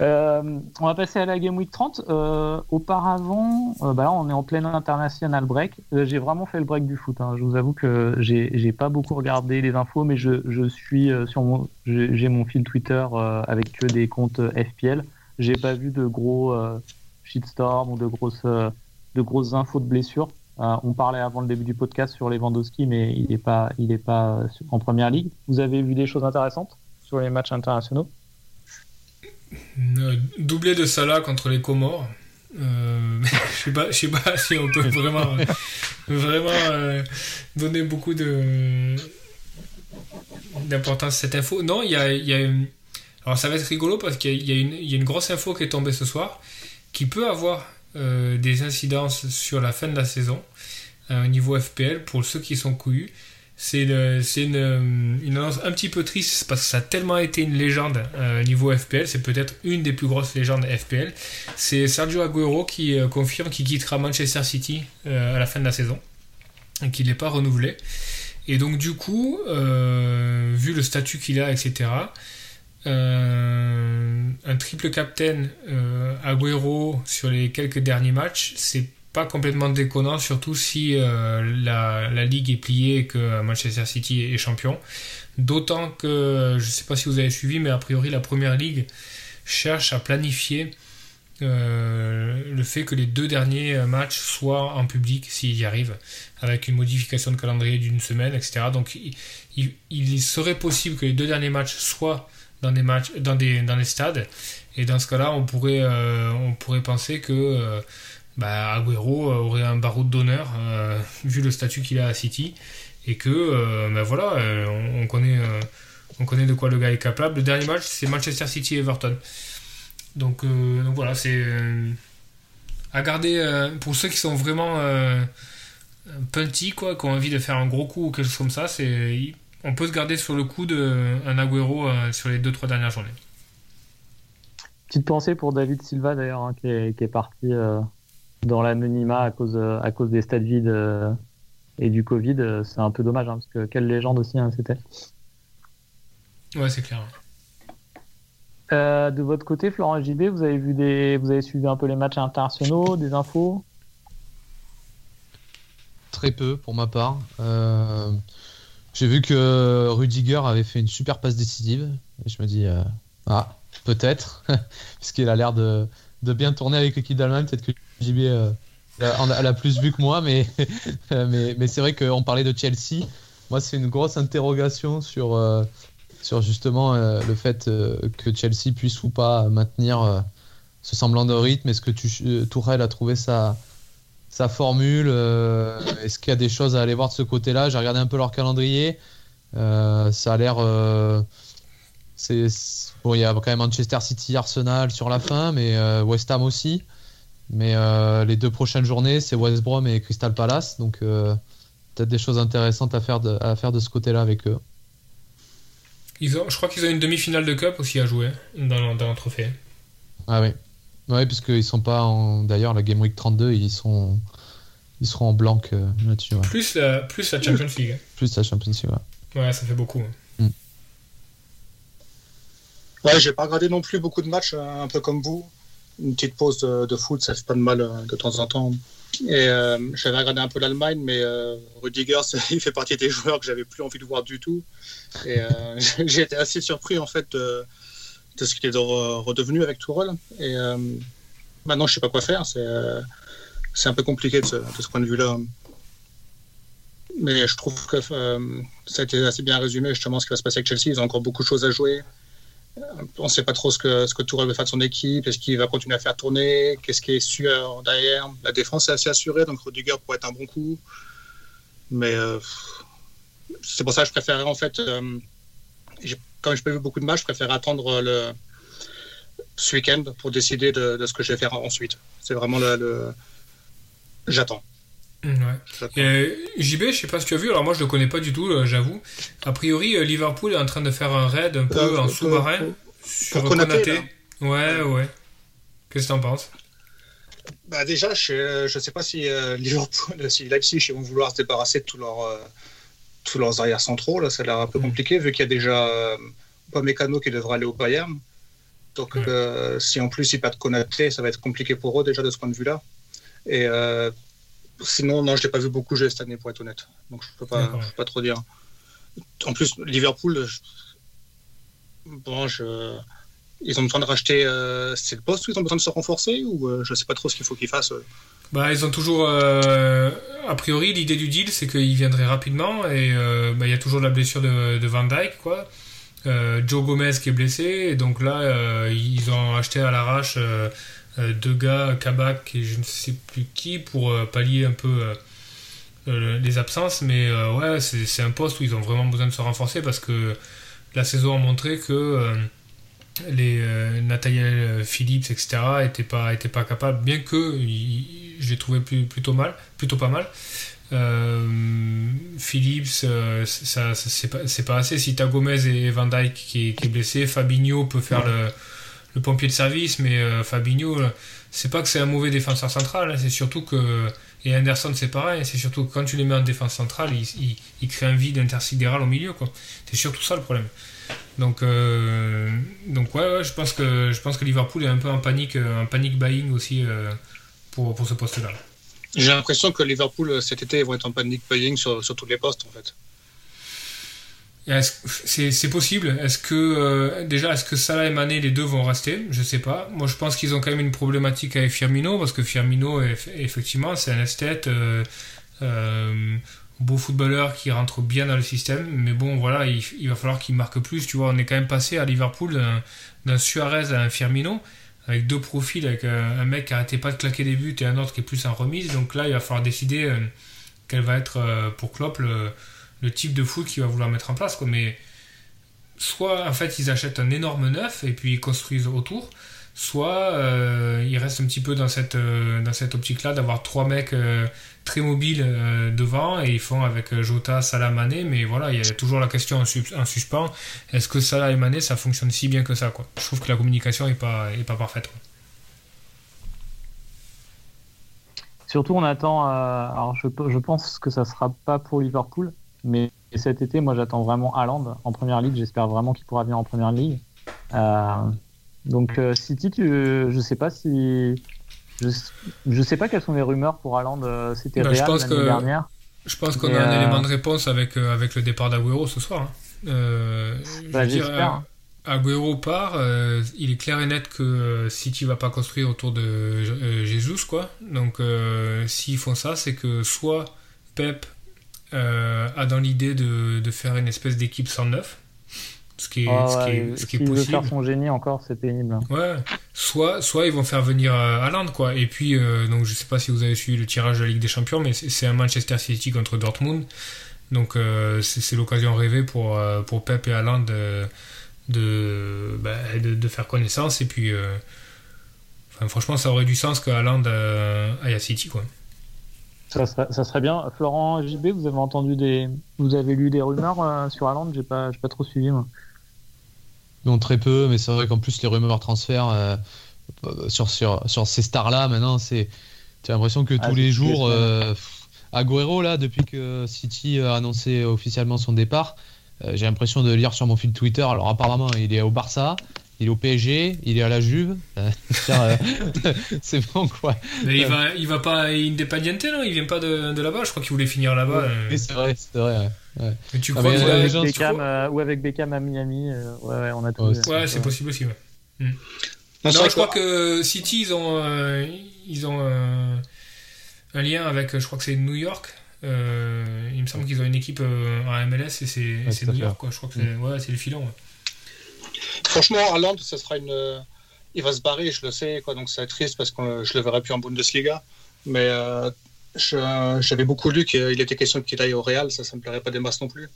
Euh, on va passer à la Game Week 30. Euh, auparavant, euh, bah là, on est en plein international break. J'ai vraiment fait le break du foot. hein. Je vous avoue que j'ai pas beaucoup regardé les infos, mais je, je suis sur mon j'ai mon fil Twitter avec que des comptes FPL. J'ai pas vu de gros shitstorm ou de grosses de grosses infos de blessures. Euh, on parlait avant le début du podcast sur Lewandowski, mais il n'est pas il est pas euh, en première ligue. Vous avez vu des choses intéressantes sur les matchs internationaux? Euh, doublé de Salah contre les Comores. Je je sais pas si on peut vraiment, vraiment donner beaucoup de d'importance à cette info. Non, il y a, alors ça va être rigolo parce qu'il y y a une grosse info qui est tombée ce soir qui peut avoir euh, des incidences sur la fin de la saison euh, au niveau FPL pour ceux qui sont couillus. C'est le- c'est une, une annonce un petit peu triste parce que ça a tellement été une légende euh, niveau FPL. C'est peut-être une des plus grosses légendes FPL. C'est Sergio Aguero qui euh, confirme qu'il quittera Manchester City euh, à la fin de la saison et qu'il n'est pas renouvelé. Et donc du coup, euh, vu le statut qu'il a, etc., euh, un triple captain euh, Agüero sur les quelques derniers matchs, c'est pas complètement déconnant, surtout si euh, la, la ligue est pliée et que Manchester City est champion. D'autant que, je sais pas si vous avez suivi, mais a priori la première ligue cherche à planifier euh, le fait que les deux derniers matchs soient en public s'il y arrive, avec une modification de calendrier d'une semaine, etc. Donc il serait possible que les deux derniers matchs soient dans des matchs, dans des, dans des stades, et dans ce cas-là, on pourrait, euh, on pourrait penser que euh, bah, Agüero aurait un baroud d'honneur euh, vu le statut qu'il a à City, et que euh, bah, voilà, euh, on, on connaît, euh, on connaît de quoi le gars est capable. Le dernier match, c'est Manchester City Everton. Donc, euh, donc voilà, c'est euh, à garder pour ceux qui sont vraiment punty, quoi, qui ont envie de faire un gros coup ou quelque chose comme ça, c'est on peut se garder sur le coup d'un Agüero sur les 2-3 dernières journées. Petite pensée pour David Silva d'ailleurs, hein, qui, est, parti dans l'anonymat à cause, à cause des stades vides et du Covid. C'est un peu dommage, hein, parce que quelle légende aussi hein, c'était. Ouais, c'est clair. Euh, de votre côté, Florent JB, vous avez vu des, vous avez suivi un peu les matchs internationaux, des infos? Très peu pour ma part. Euh, j'ai vu que Rudiger avait fait une super passe décisive. Et je me dis, euh, ah, peut-être, puisqu'il a l'air de, de, bien tourner avec l'équipe d'Allemagne. Peut-être que JB a, a, plus vu que moi, mais, mais, mais c'est vrai qu'on parlait de Chelsea. Moi, c'est une grosse interrogation sur sur justement euh, le fait euh, que Chelsea puisse ou pas maintenir euh, ce semblant de rythme. Est-ce que tu, Tourelle a trouvé sa, sa formule Est-ce qu'il y a des choses à aller voir de ce côté-là? J'ai regardé un peu leur calendrier. ça a l'air. c'est bon, il y a quand même Manchester City, Arsenal sur la fin, mais West Ham aussi. Mais les deux prochaines journées, c'est West Brom et Crystal Palace. Donc peut-être des choses intéressantes à faire de, à faire de ce côté-là avec eux je crois qu'ils ont une demi-finale de Cup aussi à jouer dans, dans trophée. Ah oui. Ouais, parce qu'ils sont pas en. D'ailleurs, la Game Week 32, ils sont. Ils seront en blanc euh, là-dessus. Plus, la, plus la Champions League. Plus la Champions League, ouais. Ouais, ça fait beaucoup. Mm. Ouais, j'ai pas regardé non plus beaucoup de matchs, euh, un peu comme vous. Une petite pause de, foot, ça fait pas de mal euh, de temps en temps. Et j'avais regardé un peu l'Allemagne, mais Rudiger, il fait partie des joueurs que j'avais plus envie de voir du tout. Et euh, j'ai été assez surpris en fait de, ce qu'il est redevenu avec Tourelle. Et euh, maintenant, je sais pas quoi faire. C'est euh, un peu compliqué de ce, de point de vue-là. Mais je trouve que ça a été assez bien résumé justement ce qui va se passer avec Chelsea. Ils ont encore beaucoup de choses à jouer. On ne sait pas trop ce que, ce que va faire de son équipe. Est-ce qu'il va continuer à faire tourner? Qu'est-ce qui est sûr derrière? La défense est assez assurée, donc Rudiger pourrait être un bon coup. Mais c'est pour ça que je préférerais en fait, euh, comme je peux vu beaucoup de matchs, je préfère attendre le, ce week-end pour décider de, ce que je vais faire ensuite. C'est vraiment le, j'attends. Ouais. JB, je sais pas si tu as vu, alors moi je le connais pas du tout, euh, j'avoue. A priori, euh, Liverpool est en train de faire un raid un peu en sous-marin sur Konaté. Ouais, ouais. Qu'est-ce que tu en penses? Bah déjà, je ne sais pas si Liverpool, si Leipzig ils vont vouloir se débarrasser de tout leur, tous leurs arrières centraux. Là, ça a l'air un peu mm. compliqué vu qu'il y a déjà euh, pas Mécano qui devrait aller au Bayern. Donc, mm. euh, si en plus ils perdent Konaté, ça va être compliqué pour eux déjà de ce point de vue-là. Et euh, sinon, non, je l'ai pas vu beaucoup jouer cette année pour être honnête. Donc, je peux pas, peux pas trop dire. En plus, Liverpool, bon, je... ils ont besoin de racheter. c'est le poste où ils ont besoin de se renforcer ou je sais pas trop ce qu'il faut qu'ils fassent. Bah, ils ont toujours, euh, a priori, l'idée du deal, c'est qu'il viendrait rapidement et euh, bah, il y a toujours la blessure de, de Van Dyke, quoi. Euh, Joe Gomez qui est blessé, et donc là, ils ont acheté à l'arrache deux gars, Kabak et je ne sais plus qui, pour pallier un peu les absences, mais ouais, c'est un poste où ils ont vraiment besoin de se renforcer parce que la saison a montré que les euh, Nathaniel Phillips, etc., n'étaient pas, pas capables, bien que je l'ai trouvé plutôt mal, plutôt pas mal. Euh, Phillips, euh, ça, c'est pas, pas, assez. Si t'as Gomez et Van Dyke qui est, blessé, Fabinho peut faire le, le, pompier de service, mais euh, Fabinho, c'est pas que c'est un mauvais défenseur central, hein, c'est surtout que. Et Anderson, c'est pareil, c'est surtout que quand tu les mets en défense centrale, il, il, crée un vide intersidéral au milieu. C'est surtout ça le problème. Donc, euh, donc ouais, je pense que je pense que Liverpool est un peu en panique, en panique buying aussi euh, pour, pour ce poste-là. J'ai l'impression que Liverpool euh, cet été vont être en panique buying sur, sur tous les postes en fait. C'est possible? Est-ce que déjà est-ce que Salah et Mané les deux vont rester? Je sais pas. Moi je pense qu'ils ont quand même une problématique avec Firmino parce que Firmino effectivement c'est un esthète beau footballeur qui rentre bien dans le système, mais bon, voilà, il, va falloir qu'il marque plus. Tu vois, on est quand même passé à Liverpool d'un Suarez à un Firmino, avec deux profils, avec un, mec qui arrêtait pas de claquer des buts et un autre qui est plus en remise. Donc là, il va falloir décider euh, quel va être euh, pour Klopp le, type de foot qu'il va vouloir mettre en place. Mais soit, en fait, ils achètent un énorme neuf et puis ils construisent autour, soit euh, il reste un petit peu dans cette, euh, cette optique-là d'avoir trois mecs euh, très mobiles devant et ils font avec Jota, Salah, Mané, mais voilà, il y a toujours la question en, suspens, est-ce que Salah et Mané ça fonctionne si bien que ça quoi? Je trouve que la communication n'est pas, est pas parfaite. Surtout on attend, alors je, je pense que ça sera pas pour Liverpool, mais cet été moi j'attends vraiment Haaland en première ligue, j'espère vraiment qu'il pourra venir en première ligue. Donc euh, City, tu, je sais pas si je, sais pas quelles sont les rumeurs pour Haaland. Euh, c'était bah, Real l'année dernière. Je pense qu'on a un euh, élément de réponse avec avec le départ d'Aguero ce soir. Hein. Bah, j'espère. Agüero part, il est clair et net que City va pas construire autour de Jesus quoi. Donc s'ils font ça, c'est que soit Pep a dans l'idée de, de, faire une espèce d'équipe 109 ce qui est, ah ce qui est, ce qui est possible. faire son génie encore, c'est pénible. Ouais. Soit, soit ils vont faire venir euh, Haaland, quoi. Et puis, euh, donc je sais pas si vous avez suivi le tirage de la Ligue des Champions, mais c'est un Manchester City contre Dortmund. Donc euh, c'est l'occasion rêvée pour, pour Pep et Haaland de, de, bah, de, de, faire connaissance. Et puis, enfin, franchement, ça aurait du sens que Haaland aille à City, quoi. Ça serait, ça serait, bien. Florent JB, vous avez entendu des, vous avez lu des rumeurs sur Haaland? J'ai pas, pas trop suivi moi. Non, très peu, mais c'est vrai qu'en plus, les rumeurs transfert euh, sur, sur, sur, ces stars-là, maintenant, c'est. Tu as l'impression que ah, tous les jours. Euh, Agüero, là, depuis que City a annoncé officiellement son départ, euh, j'ai l'impression de lire sur mon fil Twitter. Alors, apparemment, il est au Barça, il est au PSG, il est à la Juve. Euh, c'est bon quoi. Mais il va, il va pas à Independiente, non? Il vient pas de, de là-bas. Je crois qu'il voulait finir là-bas. Oui, c'est vrai, c'est vrai. Ouais. Mais tu ah, crois que avec Beckham, euh, ou avec Beckham à Miami, euh, ouais, ouais, on a tout. Ouais, c'est possible aussi. Ouais. Hmm. Non, je crois que City, ils ont, ils ont un lien avec, je crois que c'est New York. il me semble qu'ils ont une équipe en MLS et c'est New York. Quoi. Je crois que c'est hmm. ouais, le filon. Franchement, Haaland, ça sera une. Euh, il va se barrer, je le sais, quoi, donc c'est triste parce que je le verrai plus en Bundesliga. Mais euh, j'avais beaucoup lu qu'il était question qu'il aille au Real, ça, ça me plairait pas des masses non plus.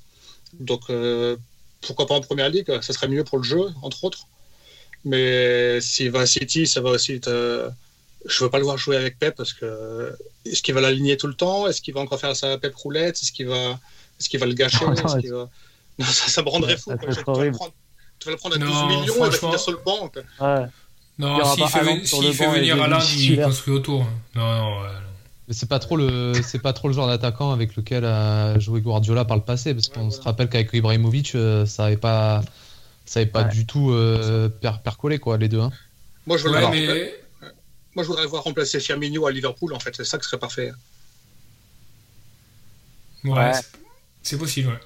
Donc euh, pourquoi pas en première ligue? Ça serait mieux pour le jeu, entre autres. Mais s'il va à City, ça va aussi être. Je veux pas le voir jouer avec Pep parce que est-ce qu'il va l'aligner tout le temps? Est-ce qu'il va encore faire sa Pep roulette? Est-ce qu'il va, est-ce qu'il va le gâcher? Va... ça, me rendrait fou tu vas le prendre à 12 millions et va finir sur le banc. Ouais. Non, s'il fait, si fait venir Alain, il construit autour. Non, non, Mais c'est pas trop le c'est pas trop le genre d'attaquant avec lequel a joué Guardiola par le passé parce qu'on se rappelle qu'avec Ibrahimovic euh, ça avait pas ça avait pas du tout euh, percolé quoi les deux hein. Moi je voudrais mais... moi je voudrais voir remplacer Firmino à Liverpool en fait c'est ça qui serait parfait. Ouais, c'est possible ouais.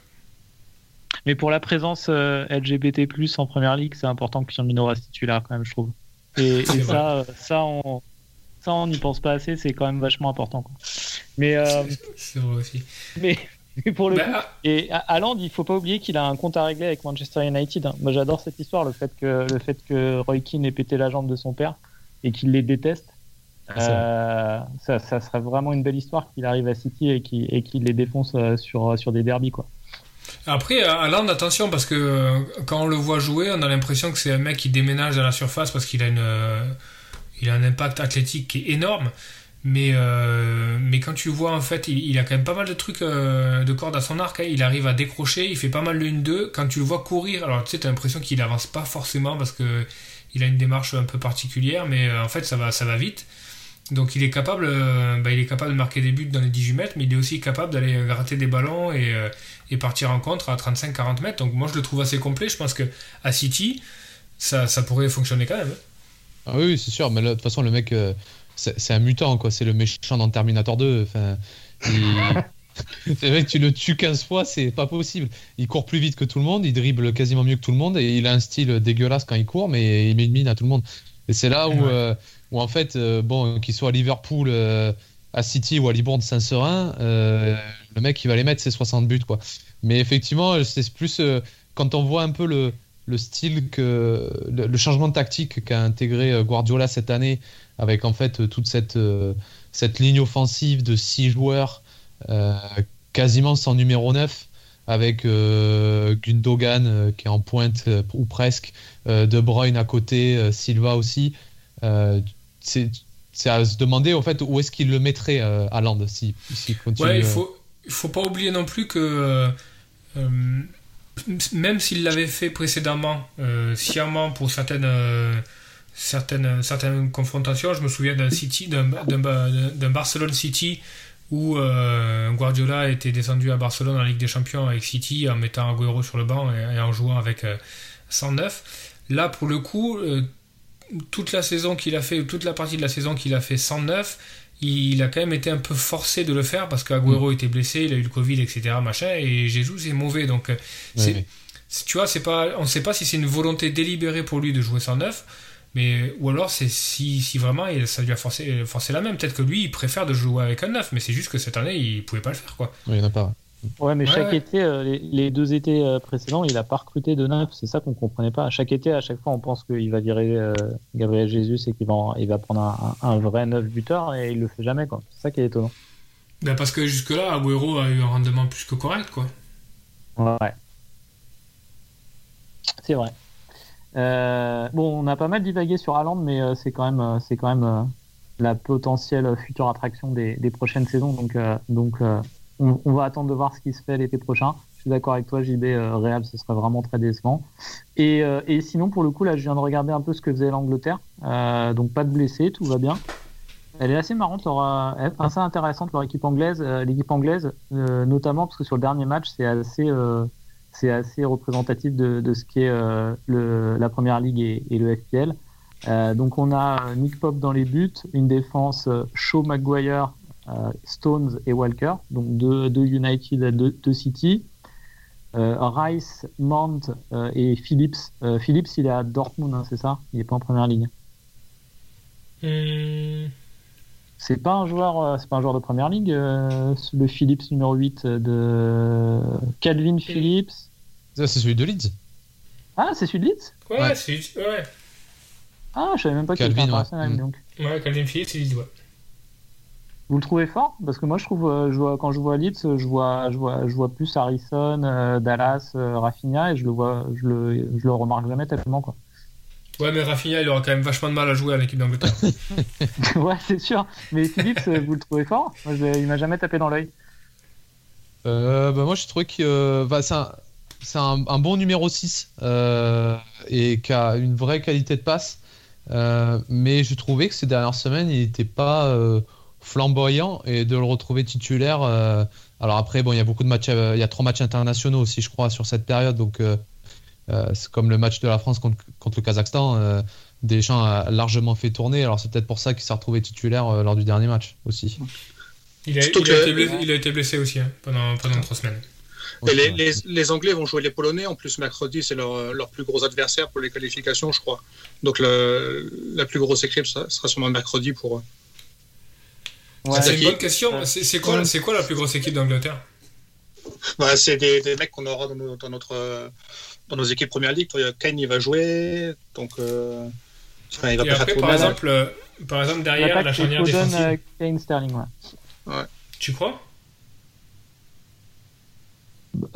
Mais pour la présence euh, LGBT+ en première ligue, c'est important que Firmino reste titulaire quand même, je trouve. Et, ça, euh, ça, on, ça, on n'y pense pas assez. C'est quand même vachement important. Quoi. Mais euh, c'est vrai aussi. Mais, pour le bah, coup, ah. et Haaland, il faut pas oublier qu'il a un compte à régler avec Manchester United. Hein. Moi, j'adore cette histoire, le fait que le fait que Roy Keane ait pété la jambe de son père et qu'il les déteste. Ah, ça, ça, serait vraiment une belle histoire qu'il arrive à City et qu'il les défonce sur, sur des derbies quoi. Après, Haaland, attention, parce que euh, quand on le voit jouer, on a l'impression que c'est un mec qui déménage à la surface parce qu'il a, une, euh, un impact athlétique qui est énorme. Mais, euh, quand tu vois, en fait, il, a quand même pas mal de trucs de cordes à son arc. Hein. Il arrive à décrocher, il fait pas mal l'une deux. Quand tu le vois courir, alors tu sais, t'as l'impression qu'il avance pas forcément parce que il a une démarche un peu particulière, mais en fait, ça va, ça va vite. Donc il est capable, bah, il est capable de marquer des buts dans les 18 mètres, mais il est aussi capable d'aller gratter des ballons et, et partir en contre à 35-40 mètres. Donc moi je le trouve assez complet. Je pense que à City, ça, ça pourrait fonctionner quand même. Ah oui, c'est sûr. Mais de toute façon, le mec, euh, c'est un mutant, quoi. C'est le méchant dans Terminator 2. Enfin, c'est vrai que tu le tues 15 fois, c'est pas possible. Il court plus vite que tout le monde, il dribble quasiment mieux que tout le monde et il a un style dégueulasse quand il court, mais il met une mine à tout le monde. Et c'est là où, euh, où, en fait, euh, bon, qu'il soit à Liverpool, à City ou à Libourne Saint-Seurin, le mec il va les mettre ses 60 buts quoi. Mais effectivement, c'est plus euh, quand on voit un peu le, le style que le, changement de tactique qu'a intégré euh, Guardiola cette année avec en fait toute cette euh, cette ligne offensive de 6 joueurs quasiment sans numéro 9 avec Gundogan qui est en pointe ou presque, De Bruyne à côté, Silva aussi. c'est à se demander en fait où est-ce qu'il le mettrait à Land si, si continue. Ouais, il faut, il faut pas oublier non plus que même s'il l'avait fait précédemment, sciemment pour certaines certaines, certaines confrontations. Je me souviens d'un City, d'un Barcelone City où euh, Guardiola était descendu à Barcelone en Ligue des Champions avec City en mettant Agüero sur le banc et, en jouant avec 109. Euh, Là, pour le coup, euh, toute la saison qu'il a fait, toute la partie de la saison qu'il a fait 109, il a quand même été un peu forcé de le faire parce qu'Aguero mm. était blessé, il a eu le Covid, etc. Machin, et Jesus est mauvais. Donc, tu vois, c'est pas, on ne sait pas si c'est une volonté délibérée pour lui de jouer 109 mais, ou alors, c'est si, si vraiment ça lui a forcé, forcé la même. Peut-être que lui, il préfère de jouer avec un 9, mais c'est juste que cette année, il pouvait pas le faire. Quoi. Oui, il n'y en a pas. Ouais, mais chaque été, euh, les, deux étés euh, précédents, il a pas recruté de neuf. C'est ça qu'on comprenait pas. À chaque été, à chaque fois, on pense qu'il va virer euh, Gabriel Jesus et qu'il va, il va prendre un, un, vrai neuf buteur et il le fait jamais. C'est ça qui est étonnant. Ben parce que jusque-là, Agüero a eu un rendement plus que correct. quoi. Ouais. C'est vrai. Bon, on a pas mal divagué sur Haaland, mais c'est quand même, c'est quand même la potentielle future attraction des, prochaines saisons. Donc, donc on, va attendre de voir ce qui se fait l'été prochain. Je suis d'accord avec toi, JB, Real, ce serait vraiment très décevant. Et, et, sinon, pour le coup, là, je viens de regarder un peu ce que faisait l'Angleterre. donc, pas de blessés, tout va bien. Elle est assez marrante, leur, assez intéressante leur équipe anglaise, l'équipe anglaise, notamment parce que sur le dernier match, c'est assez c'est assez représentatif de, de ce qu'est euh, la première ligue et, le FPL. Euh, donc on a Nick Pop dans les buts, une défense euh, Shaw, Maguire, Stones et Walker, donc deux, deux United, deux, deux City. Rice, Mount et Phillips. Phillips, il est à Dortmund, hein, c'est ça? Il n'est pas en première ligne. Hmm. C'est pas un joueur, c'est pas un joueur de première ligue. le Phillips numéro 8 de Calvin Phillips. C'est celui de Leeds. Ah, c'est celui de Leeds? Ouais, c'est ouais. Ah, je savais même pas qu'il était international. Ouais. Donc. ouais, Calvin Phillips, c'est Leeds, ouais. Vous le trouvez fort? Parce que moi, je trouve, euh, je vois, quand je vois Leeds, je vois, je vois, je vois plus Harrison, euh, Dallas, euh, Rafinha, et je le vois, je le, je le remarque jamais tellement, quoi. Ouais, mais Rafinha, il aura quand même vachement de mal à jouer à l'équipe d'Angleterre. ouais, c'est sûr. Mais Phillips, vous le trouvez fort? Moi, je, Il m'a jamais tapé dans l'œil. bah, moi, je trouvais que bah, c'est un bon numéro 6 euh, et qui a une vraie qualité de passe. Euh, mais je trouvais que ces dernières semaines, il n'était pas euh, flamboyant et de le retrouver titulaire. alors après, bon, il y a beaucoup de matchs, il y a trois matchs internationaux aussi, je crois, sur cette période. Donc c'est comme le match de la France contre, contre le Kazakhstan. Deschamps a largement fait tourner. Alors c'est peut-être pour ça qu'il s'est retrouvé titulaire lors du dernier match aussi. Il a, été, blessé, aussi hein, pendant, pendant trois semaines les, Anglais vont jouer les Polonais. En plus, mercredi, c'est leur, leur, plus gros adversaire pour les qualifications, je crois. Donc, la plus grosse équipe sera, sera sûrement mercredi pour eux. C'est une bonne question. C'est quoi, quoi la plus grosse équipe d'Angleterre? Bah, C'est des, des, mecs qu'on aura dans, dans, notre, dans nos équipes Première Ligue. Kane, il va jouer. Donc, euh, il va pas par, exemple, euh, par exemple, derrière la charnière défensive. Euh, Kane, Sterling, ouais. Tu crois?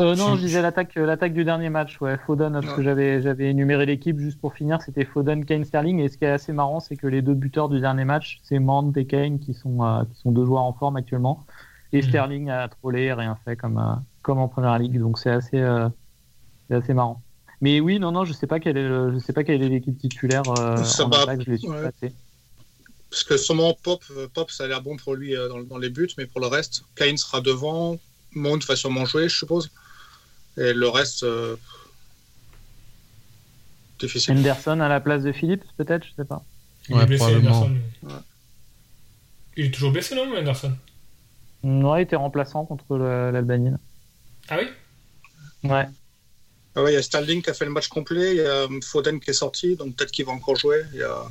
Euh, non, je disais l'attaque, euh, l'attaque du dernier match, ouais, Foden, parce que j'avais, j'avais énuméré l'équipe juste pour finir, c'était Foden, Kane, Sterling. Et ce qui est assez marrant, c'est que les deux buteurs du dernier match, c'est Mand et Kane qui sont, euh, qui sont deux joueurs en forme actuellement. Et mhm. Sterling a trollé, rien fait comme, comme en première ligue, donc c'est assez, c'est assez marrant. Mais oui, non, non, je sais pas quelle est, je sais pas quelle est l'équipe titulaire ça en attaque, je l'ai Parce que sûrement Pop, Pop, ça a l'air bon pour lui dans, dans les buts, mais pour le reste, Kane sera devant, Monde va sûrement jouer, je suppose. Et le reste, euh, difficile. Anderson à la place de Philippe, peut-être, je sais pas. Il est blessé, Anderson. Il est toujours blessé, non, Anderson Ouais, il était remplaçant contre l'Albanie. Ah oui? Ouais. Ah ouais, il y a Sterling qui a fait le match complet, il y a Foden qui est sorti, donc peut-être qu'il va encore jouer. Il y a...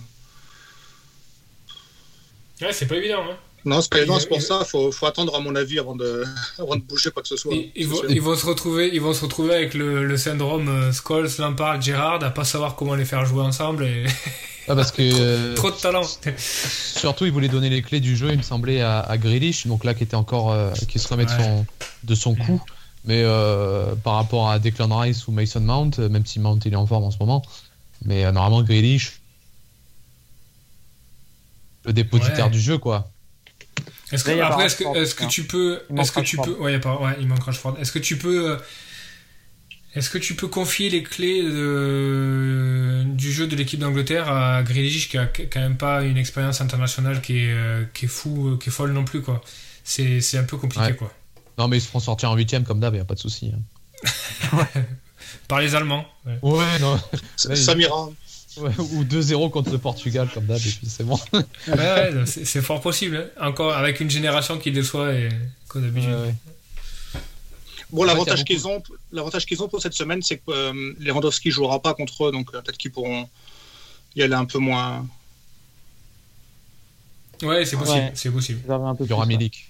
Ouais, c'est pas évident. Hein. Non, c'est pas évident, c'est pour ça. Il faut, faut, attendre, à mon avis, avant de, avant de bouger quoi que ce soit. Ils, vont, ils, vont, se retrouver, ils vont se retrouver avec le, le syndrome euh, Scholes, Lampard, Gerrard, à pas savoir comment les faire jouer ensemble. Et... Ah, parce que, trop, de talent. Surtout, ils voulaient donner les clés du jeu, il me semblait, à, à Grealish, donc là, qui était encore, euh, qui se remet de son, de son coup. Mais euh, par rapport à Declan Rice ou Mason Mount, euh, même si Mount il est en forme en ce moment, mais euh, normalement Grealish, le dépositaire Ouais. du jeu quoi. Est-ce que, après, est-ce que, est-ce que tu peux, est-ce que tu peux, ouais, il y a pas- ouais, il manque Rashford. Est-ce que tu peux, euh, est-ce que tu peux confier les clés de- du jeu de l'équipe d'Angleterre à Grealish qui a quand même pas une expérience internationale qui est, euh, qui est fou, qui est folle non plus quoi. C'est, c'est un peu compliqué Ouais. quoi. Non mais ils se feront sortir en huitième comme d'hab, y a pas de souci. hein. Par les Allemands. ouais. Ouais, non. Samira. Ouais, ou 2-0 contre le Portugal comme d'hab et puis c'est bon. Ouais, ouais, c'est, fort possible. hein. Encore avec une génération qui déçoit et comme d'habitude. Ouais, ouais. Bon, l'avantage qu'ils ont, l'avantage qu'ils ont pour cette semaine, c'est que euh, Lewandowski jouera pas contre eux, donc euh, peut-être qu'ils pourront y aller un peu moins. Ouais, c'est possible, Ouais. c'est possible. Il y aura. Milik.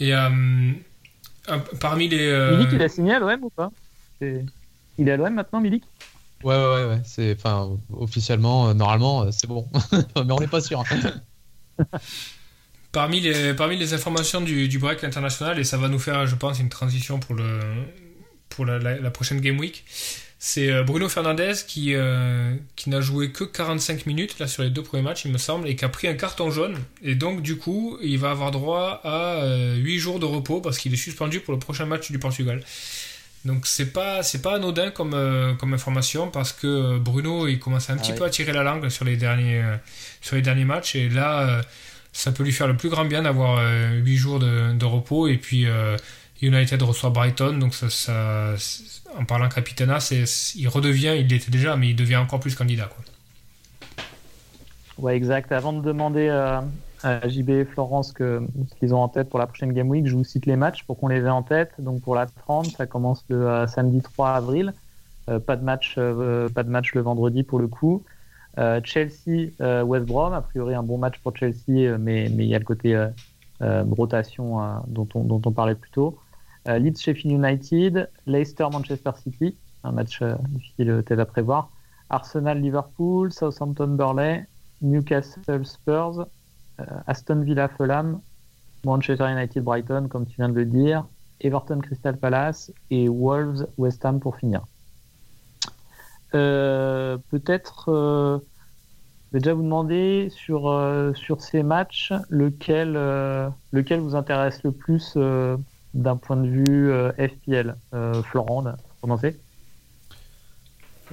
Et euh, parmi les. euh, Milik, il a signé à l'OM ou pas? Il est à l'OM maintenant, Milik? Ouais, ouais, ouais. C'est, enfin, officiellement, euh, normalement, euh, c'est bon. mais on n'est pas sûr. Parmi les, parmi les informations du, break international, et ça va nous faire, je pense, une transition pour, le, pour la, prochaine Game Week, c'est euh, Bruno Fernandez qui, qui n'a joué que 45 minutes là, sur les deux premiers matchs, il me semble, et qui a pris un carton jaune. Et donc, du coup, il va avoir droit à euh, 8 jours de repos parce qu'il est suspendu pour le prochain match du Portugal. Donc, c'est pas, c'est pas anodin comme, euh, comme information parce que euh, Bruno, il commence un petit ouais. peu à tirer la langue sur les derniers, euh, sur les derniers matchs. Et là. euh, ça peut lui faire le plus grand bien d'avoir 8 jours de, de repos et puis United reçoit Brighton donc ça, en parlant capitana c'est il redevient il l'était déjà mais il devient encore plus candidat quoi. Ouais, exact. Avant de demander à JB et Florence que, ce qu'ils ont en tête pour la prochaine Game Week, je vous cite les matchs pour qu'on les ait en tête. Donc pour la 30, ça commence le euh, samedi 3 avril. Euh, pas, de match, euh, pas de match le vendredi pour le coup. Chelsea, West Brom, a priori un bon match pour Chelsea, mais mais il y a le côté rotation dont, on, dont on parlait plus tôt. Leeds, Sheffield United, Leicester, Manchester City, un match difficile peut-être à prévoir. Arsenal, Liverpool, Southampton, Burley, Newcastle, Spurs, Aston Villa, Fulham, Manchester United, Brighton, comme tu viens de le dire, Everton, Crystal Palace et Wolves, West Ham pour finir. Euh, Peut-être, euh, je vais déjà vous demander sur, euh, sur ces matchs, lequel, euh, lequel vous intéresse le plus euh, d'un point de vue euh, FPL euh, Florent,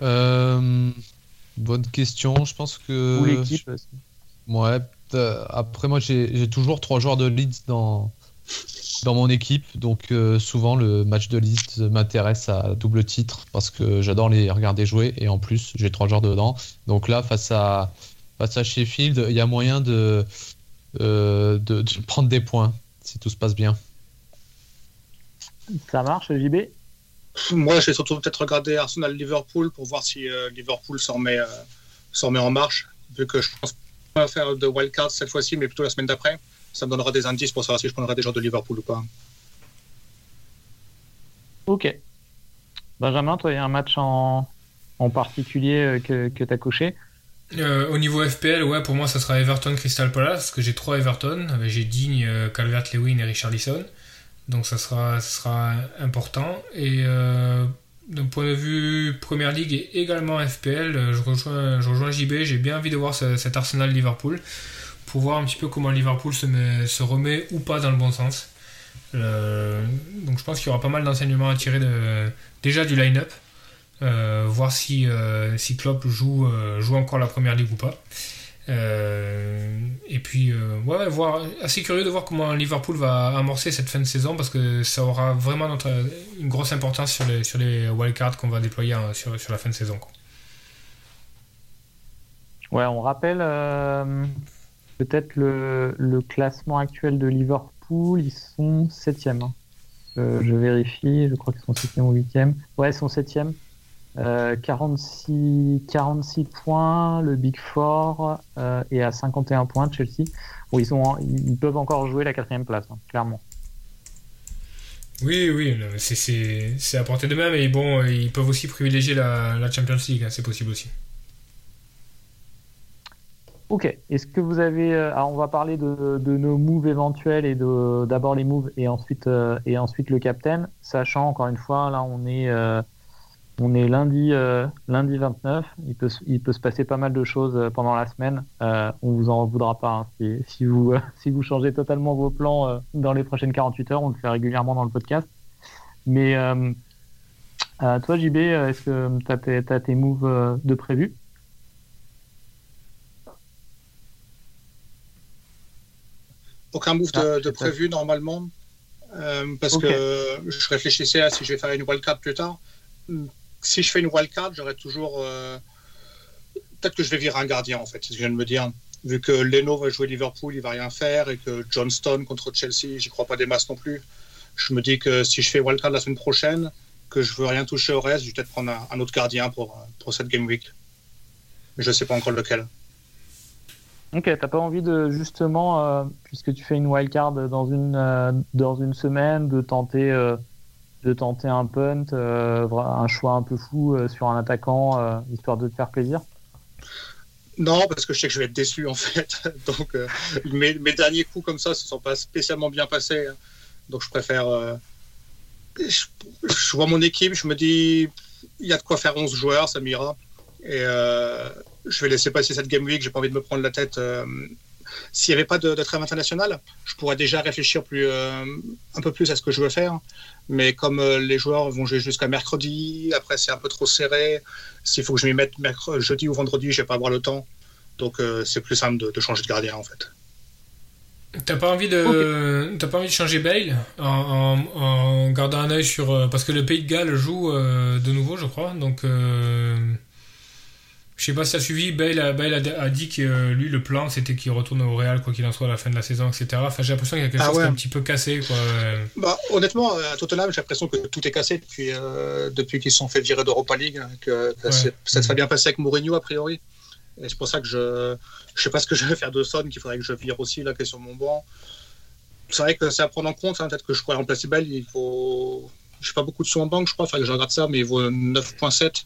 Euh, bonne question. Je pense que. Ou l'équipe aussi. Ouais. Euh, après, moi, j'ai j'ai toujours trois joueurs de Leeds dans, dans mon équipe. Donc, euh, souvent, le match de Leeds m'intéresse à double titre parce que j'adore les regarder jouer. Et en plus, j'ai trois joueurs dedans. Donc là, face à, face à Sheffield, il y a moyen de, euh, de, de prendre des points si tout se passe bien. Ça marche, JB Moi, je vais surtout peut-être regarder Arsenal-Liverpool pour voir si euh, Liverpool s'en met, euh, s'en met en marche, vu que je pense pas faire de wildcard cette fois-ci, mais plutôt la semaine d'après. Ça me donnera des indices pour savoir si je prendrai des joueurs de Liverpool ou pas. Ok. Benjamin, toi, il y a un match en, en particulier euh, que, que tu as coché? Euh, au niveau FPL ouais pour moi ça sera Everton Crystal Palace parce que j'ai trois Everton avec j'ai Digne, euh, Calvert-Lewin et Richarlison donc ça sera ça sera important et euh, d'un point de vue Première Ligue et également FPL euh, je rejoins je rejoins JB j'ai bien envie de voir ce- cet Arsenal Liverpool pour voir un petit peu comment Liverpool se, met- se remet ou pas dans le bon sens Euh, donc je pense qu'il y aura pas mal d'enseignements à tirer déjà du line-up euh, voir si, euh, si Klopp joue, joue encore la première ligue ou pas. Euh, et puis, euh, assez curieux de voir comment Liverpool va amorcer cette fin de saison parce que ça aura vraiment une grosse importance sur les, sur les wildcards qu'on va déployer hein, sur, sur la fin de saison. Ouais, on rappelle euh, peut-être le, classement actuel de Liverpool. Ils sont septième. hein. Euh, je vérifie, je crois qu'ils sont septième ou huitième. Ouais, ils sont septième. Euh, 46, 46 points, le Big Four euh, et à 51 points Chelsea. Ils, sont en- ils peuvent encore jouer la quatrième place, hein, clairement. Oui, oui, c'est- à portée de main, mais bon, euh, ils peuvent aussi privilégier la, la Champions League, hein, c'est possible aussi. Ok. Est-ce que vous avez. euh, Alors, on va parler de, de nos moves éventuels et d'abord les moves et ensuite euh, et ensuite le captain, sachant encore une fois, là, on est euh, on est lundi euh, lundi 29. Il peut se- il peut se passer pas mal de choses euh, pendant la semaine. Euh, on vous en voudra pas hein, si, si vous euh, si vous changez totalement vos plans euh, dans les prochaines 48 heures. On le fait régulièrement dans le podcast. Mais euh, euh, toi, JB, euh, est-ce que tu as, tes moves euh, de prévu? Aucun move Ah, de, pas. prévu normalement. Euh, parce que je réfléchissais à si je vais faire une wildcard plus tard. Si je fais une wildcard, j'aurais toujours. euh, Peut-être que je vais virer un gardien en fait, c'est ce que je viens de me dire. Vu que Leno va jouer Liverpool, il va rien faire, et que Johnston contre Chelsea, j'y crois pas des masses non plus. Je me dis que si je fais wildcard la semaine prochaine, que je veux rien toucher au reste, je vais peut-être prendre un, autre gardien pour, pour cette game week. Mais je sais pas encore lequel. Ok, t'as pas envie de justement, euh, puisque tu fais une wildcard dans une euh, dans une semaine, de tenter de tenter un punt, euh, un choix un peu fou euh, sur un attaquant, euh, histoire de te faire plaisir? Non, parce que je sais que je vais être déçu en fait. Donc mes, derniers coups comme ça se sont pas spécialement bien passés. hein. Donc je préfère. je, je vois mon équipe, je me dis il y a de quoi faire 11 joueurs, ça m'ira. Et je vais laisser passer cette game week. J'ai pas envie de me prendre la tête. Euh, S'il n'y avait pas de, de trêve internationale, je pourrais déjà réfléchir plus, euh, un peu plus à ce que je veux faire. Mais comme euh, les joueurs vont jouer jusqu'à mercredi, après c'est un peu trop serré. S'il faut que je m'y mette mercredi, jeudi ou vendredi, je vais pas avoir le temps. Donc euh, c'est plus simple de, de changer de gardien en fait. T'as pas envie de, t'as pas envie de changer Bale en, en- en gardant un œil sur euh, parce que le Pays de Galles joue euh, de nouveau, je crois. Donc, euh, je sais pas si t'as suivi. Bale, a, Bale a, a dit que euh, lui, le plan, c'était qu'il retourne au Real quoi qu'il en soit à la fin de la saison, etc. Enfin, j'ai l'impression qu'il y a quelque Ah chose qui est ouais. un petit peu cassé, quoi. Euh, Bah, honnêtement, à Tottenham, j'ai l'impression que tout est cassé depuis, euh, depuis qu'ils se sont fait virer d'Europa League. hein, Que, que Ouais. c'est- ça serait bien passé avec Mourinho a priori. Et c'est pour ça que je je sais pas ce que je vais faire de Son, qu'il faudrait que je vire aussi là, qui est sur mon banc. C'est vrai que c'est à prendre en compte. hein, Peut-être que je pourrais remplacer Bell. Il faut. Je sais pas beaucoup de sous en banque, je crois. Il faudrait que je regarde ça, mais il vaut 9,7.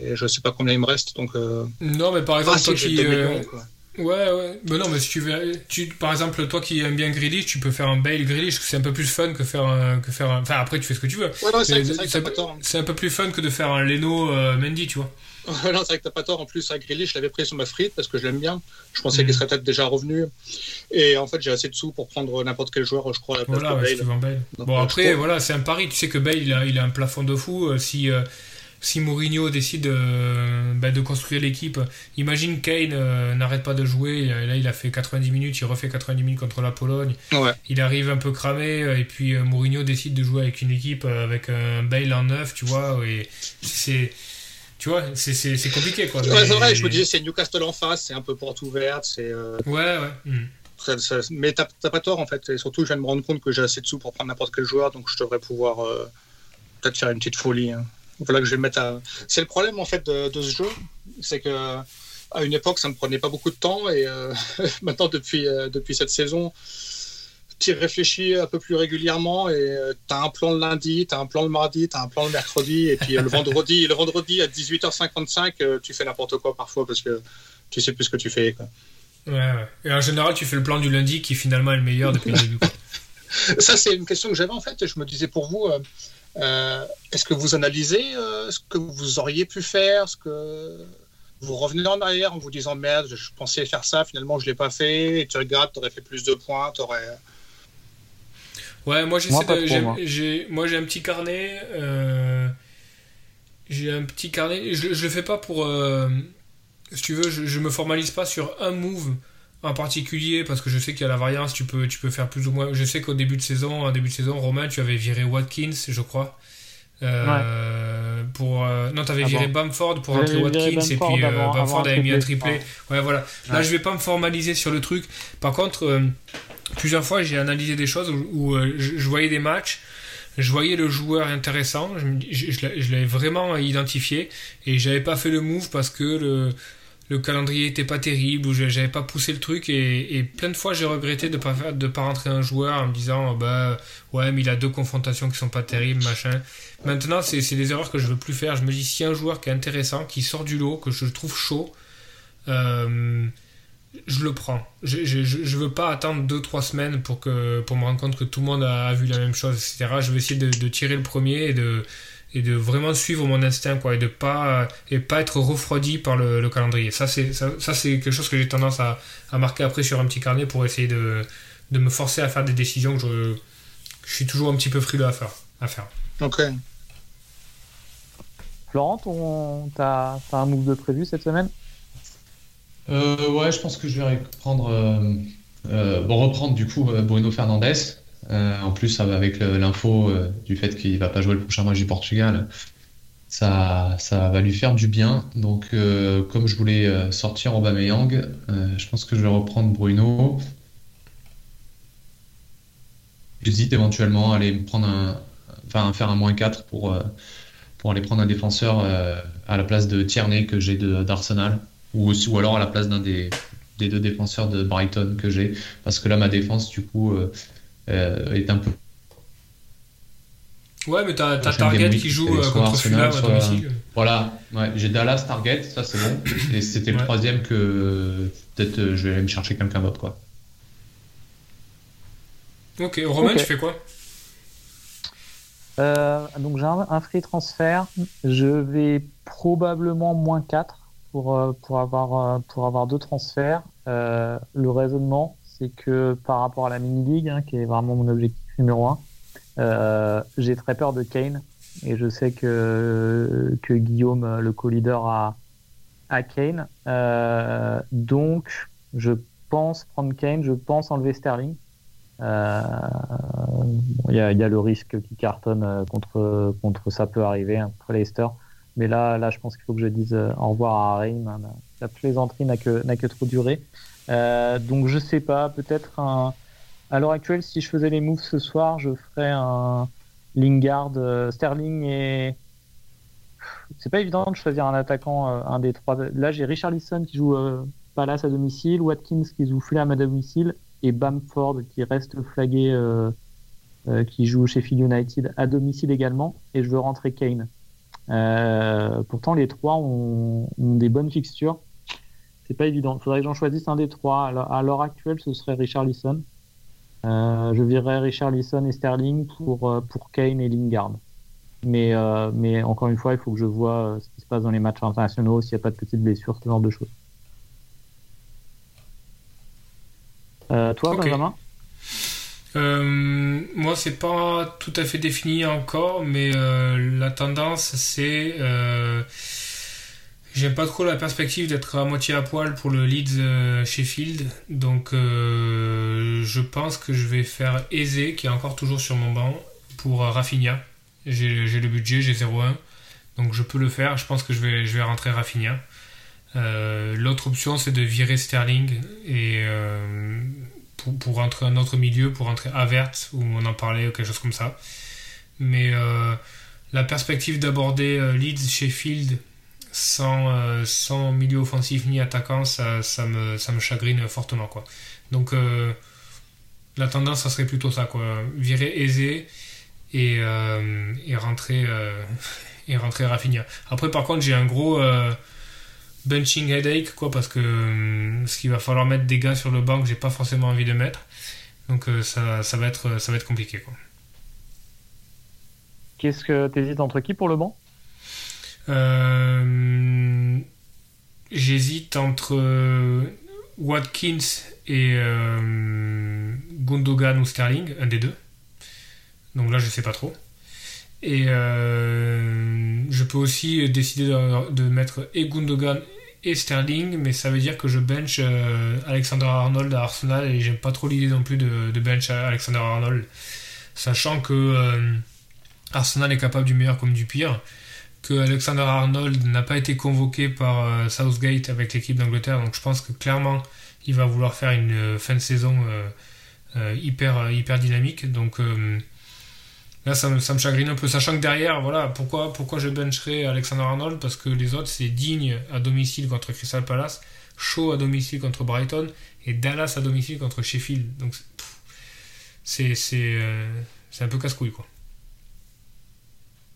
Et je sais pas combien il me reste. Donc, euh... Non, mais par exemple, ah, toi qui, 2 euh, millions. Ouais, ouais. Mais non, mais si tu veux, tu, par exemple, toi qui aimes bien Grealish, tu peux faire un Bale Grealish, c'est un peu plus fun que faire un, que faire un, enfin après tu fais ce que tu veux. Ouais, c'est un peu plus fun que de faire un Leno euh, Mendy, tu vois. non, c'est vrai que t'as pas tort. En plus, avec Grealish, je l'avais pris sur ma frite parce que je l'aime bien. Je pensais qu'il serait peut-être déjà revenu. Et en fait, j'ai assez de sous pour prendre n'importe quel joueur, je crois, à la place Voilà, de Bale. si tu veux Bale. Donc, Bon après, voilà, c'est un pari. Tu sais que Bale, il a, il a un plafond de fou. Si euh, si Mourinho décide euh, bah, de construire l'équipe, imagine Kane euh, n'arrête pas de jouer. Et là, il a fait 90 minutes, il refait 90 minutes contre la Pologne. Ouais. Il arrive un peu cramé euh, et puis euh, Mourinho décide de jouer avec une équipe euh, avec un Bale en neuf, tu vois. Et c'est tu vois, c'est- compliqué quoi. Ouais, Mais- c'est vrai, je me disais, c'est Newcastle en face, c'est un peu porte ouverte, c'est. euh, Ouais, ouais. hmm. ça- ça- mais t'as pas tort en fait. Et surtout, je viens de me rendre compte que j'ai assez de sous pour prendre n'importe quel joueur, donc je devrais pouvoir euh, peut-être faire une petite folie. hein. Voilà que je vais me mettre à. C'est le problème en fait de, de ce jeu, c'est que à une époque, ça me prenait pas beaucoup de temps et euh, maintenant, depuis, euh, depuis cette saison, tu réfléchis un peu plus régulièrement et tu as un plan le lundi, tu as un plan le mardi, tu as un plan le mercredi et puis euh, le vendredi, le vendredi à 18h55, euh, tu fais n'importe quoi parfois parce que tu sais plus ce que tu fais. Quoi. Ouais, ouais. Et en général, tu fais le plan du lundi qui finalement est le meilleur depuis le début. quoi. Ça, c'est une question que j'avais en fait. Je me disais pour vous, euh, euh, est-ce que vous analysez euh, ce que vous auriez pu faire ce que vous revenez en arrière en vous disant merde, je pensais faire ça, finalement je l'ai pas fait, et tu regardes, tu aurais fait plus de points, tu aurais. Ouais, moi j'essaie de. moi. j'ai- Moi j'ai un petit carnet. euh, J'ai un petit carnet. Je, je le fais pas pour. euh, Si tu veux, je, je me formalise pas sur un move en particulier parce que je sais qu'il y a la variance. Tu peux, tu peux faire plus ou moins. Je sais qu'au début de saison, en début de saison, Romain, tu avais viré Watkins, je crois. Euh, pour euh, non t'avais Ah viré bon. Bamford pour viré Watkins et puis euh, avant- Bamford avant avait mis un triplé, ouais voilà là Ouais. je vais pas me formaliser sur le truc par contre plusieurs fois j'ai analysé des choses où, où, je, je voyais des matchs je voyais le joueur intéressant je, je, l'avais vraiment identifié et j'avais pas fait le move parce que le, le calendrier était pas terrible ou j'avais pas poussé le truc et, et plein de fois j'ai regretté de pas de pas rentrer un joueur en me disant oh, bah ouais mais il a deux confrontations qui sont pas terribles machin maintenant c'est c'est des erreurs que je veux plus faire je me dis si un joueur qui est intéressant qui sort du lot que je trouve chaud euh, je le prends. Je, je, je veux pas attendre 2-3 semaines pour, que, pour me rendre compte que tout le monde a, vu la même chose, etc. Je vais essayer de tirer le premier et de, et de vraiment suivre mon instinct, quoi, et de pas, et pas être refroidi par le, le calendrier. Ça, c'est, ça, ça, c'est quelque chose que j'ai tendance à, à, marquer après sur un petit carnet pour essayer de, de me forcer à faire des décisions que je, je suis toujours un petit peu frileux à faire. À faire. Ok. Florent, t'as as un move de prévu cette semaine? Euh, Ouais, je pense que je vais reprendre, euh, euh, bon, reprendre du coup Bruno Fernandez. En plus, avec l'info du fait qu'il va pas jouer le prochain match du Portugal, ça, ça va lui faire du bien. Donc, comme je voulais sortir Aubameyang, je pense que je vais reprendre Bruno. J'hésite éventuellement à aller me prendre un, enfin, faire un moins 4 pour pour aller prendre un défenseur euh, à la place de Tierney que j'ai d'Arsenal, ou, ou alors à la place d'un des, des, deux défenseurs de Brighton que j'ai, parce que là ma défense du coup euh, euh, est un peu. Ouais, mais t'as Target qui joue contre Fulham à domicile. Voilà, ouais, j'ai Dallas Target, ça c'est bon. Et c'était le troisième que peut-être je vais aller me chercher quelqu'un d'autre quoi. Ok, Romain, tu fais quoi? Euh, donc j'ai un, free transfert. Je vais probablement moins 4 pour, euh, pour, avoir, euh, pour avoir deux transferts. le raisonnement, c'est que par rapport à la mini-league, hein, qui est vraiment mon objectif numéro 1, j'ai très peur de Kane. Et je sais que, Guillaume, le co-leader, a, Kane. donc je pense prendre Kane, je pense enlever Sterling. Euh, il y, a, le risque qui cartonne euh, contre, ça peut arriver hein, contre Leicester. Mais là, là, je pense qu'il faut que je dise euh, au revoir à Reim. Hein. La plaisanterie n'a que trop duré. Euh, donc je sais pas, peut-être un. À l'heure actuelle, si je faisais les moves ce soir, je ferais un Lingard, Sterling et. C'est pas évident de choisir un attaquant, un des trois. Là, j'ai Richard Lisson qui joue Palace à domicile, Watkins qui joue Fulham à domicile et Bamford qui reste flagué, euh, euh, qui joue chez Phil United à domicile également. Et je veux rentrer Kane. Euh, pourtant, les trois ont, des bonnes fixtures. C'est pas évident. Il faudrait que j'en choisisse un des trois. à l'heure actuelle, ce serait Richard Lisson. je virerais Richard Lisson et Sterling pour, pour Kane et Lingard. Mais, mais encore une fois, il faut que je vois ce qui se passe dans les matchs internationaux, s'il n'y a pas de petites blessures, ce genre de choses. Euh, toi, Benjamin? Euh, moi, c'est pas tout à fait défini encore, mais euh, la tendance, c'est. J'aime pas trop la perspective d'être à moitié à poil pour le Leeds Sheffield, donc je pense que je vais faire Aisé, qui est encore toujours sur mon banc, pour Rafinha. J'ai le budget, j'ai 0-1, donc je peux le faire. Je pense que je vais, je vais rentrer Rafinha. Euh, l'autre option, c'est de virer Sterling et euh, pour, pour, rentrer un autre milieu, pour rentrer Avert, où on en parlait, ou quelque chose comme ça. Mais euh, la perspective d'aborder Leeds, Sheffield, sans, sans milieu offensif ni attaquant, ça, me, chagrine fortement. Donc la tendance, ça serait plutôt ça. Quoi. Virer aisé et, et, rentrer, et rentrer. Après, par contre, j'ai un gros benching headache, quoi, parce que euh, ce qu'il va falloir mettre des gars sur le banc que j'ai pas forcément envie de mettre. Donc euh, ça, ça, va être, compliqué. Quoi. Qu'est-ce que tu hésites entre qui pour le banc? Euh, J'hésite entre Watkins et Gundogan ou Sterling, un des deux. Donc là, je sais pas trop. Et je peux aussi décider de, mettre et Gundogan et Sterling, mais ça veut dire que je bench euh, Alexander Arnold à Arsenal et j'aime pas trop l'idée non plus de, bench Alexander Arnold, sachant que euh, Arsenal est capable du meilleur comme du pire, Alexander Arnold n'a pas été convoqué par euh, Southgate avec l'équipe d'Angleterre, donc je pense que clairement il va vouloir faire une fin de saison hyper, hyper dynamique, donc Là, ça me, chagrine un peu, sachant que derrière, voilà, pourquoi, pourquoi je bencherai Alexander Arnold? Parce que les autres, c'est digne à domicile contre Crystal Palace, Shaw à domicile contre Brighton et Dallas à domicile contre Sheffield. Donc, c'est euh, c'est un peu casse-couille, quoi.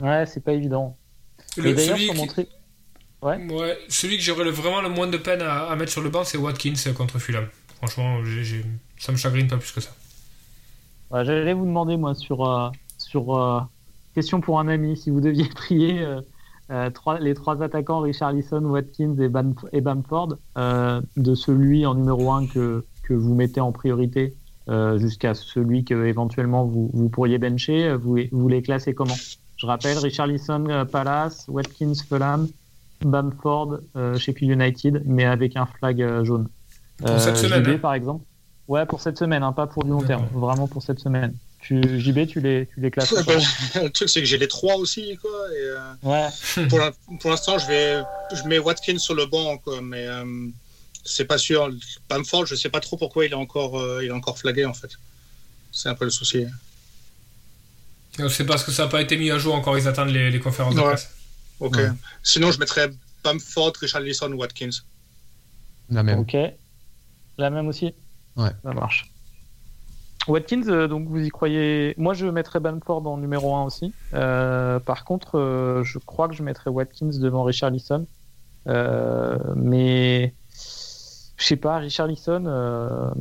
Ouais, c'est pas évident. Le, celui, qui, Ouais. ouais. Celui que j'aurais vraiment le moins de peine à, mettre sur le banc, c'est Watkins contre Fulham. Franchement, ça me chagrine pas plus que ça. J'allais vous demander, moi, sur, euh, sur euh, question pour un ami, si vous deviez trier euh, les trois attaquants, Richarlison, Watkins et, et Bamford, de celui en numéro 1 que, que vous mettez en priorité jusqu'à celui que éventuellement vous, vous pourriez bencher, vous, vous les classez comment? Je rappelle, Richarlison, Palace, Watkins, Fulham, Bamford, Sheffield United, mais avec un flag jaune. Pour cette semaine, hein. par exemple. Ouais, pour cette semaine, hein, pas pour du long terme. Vraiment pour cette semaine. Tu, JB, tu les, tu les classes Le truc, c'est que j'ai les trois aussi. Quoi, et, euh, ouais. Pour l'instant, je, vais, je mets Watkins sur le banc, quoi, mais euh, c'est pas sûr. Bamford, je sais pas trop pourquoi il est encore, euh, il est encore flagué, en fait. C'est un peu le souci. C'est parce que ça n'a pas été mis à jour encore, ils attendent les, les conférences de presse. Ok. Sinon, je mettrais Bamford, Richard Lisson, Watkins. La même. Ok. La même aussi Ouais. Ça marche. Watkins, euh, donc vous y croyez. Moi, je mettrais Bamford en numéro 1 aussi. Euh, par contre, euh, je crois que je mettrais Watkins devant Richard Lisson. mais je sais pas, Richard Lisson,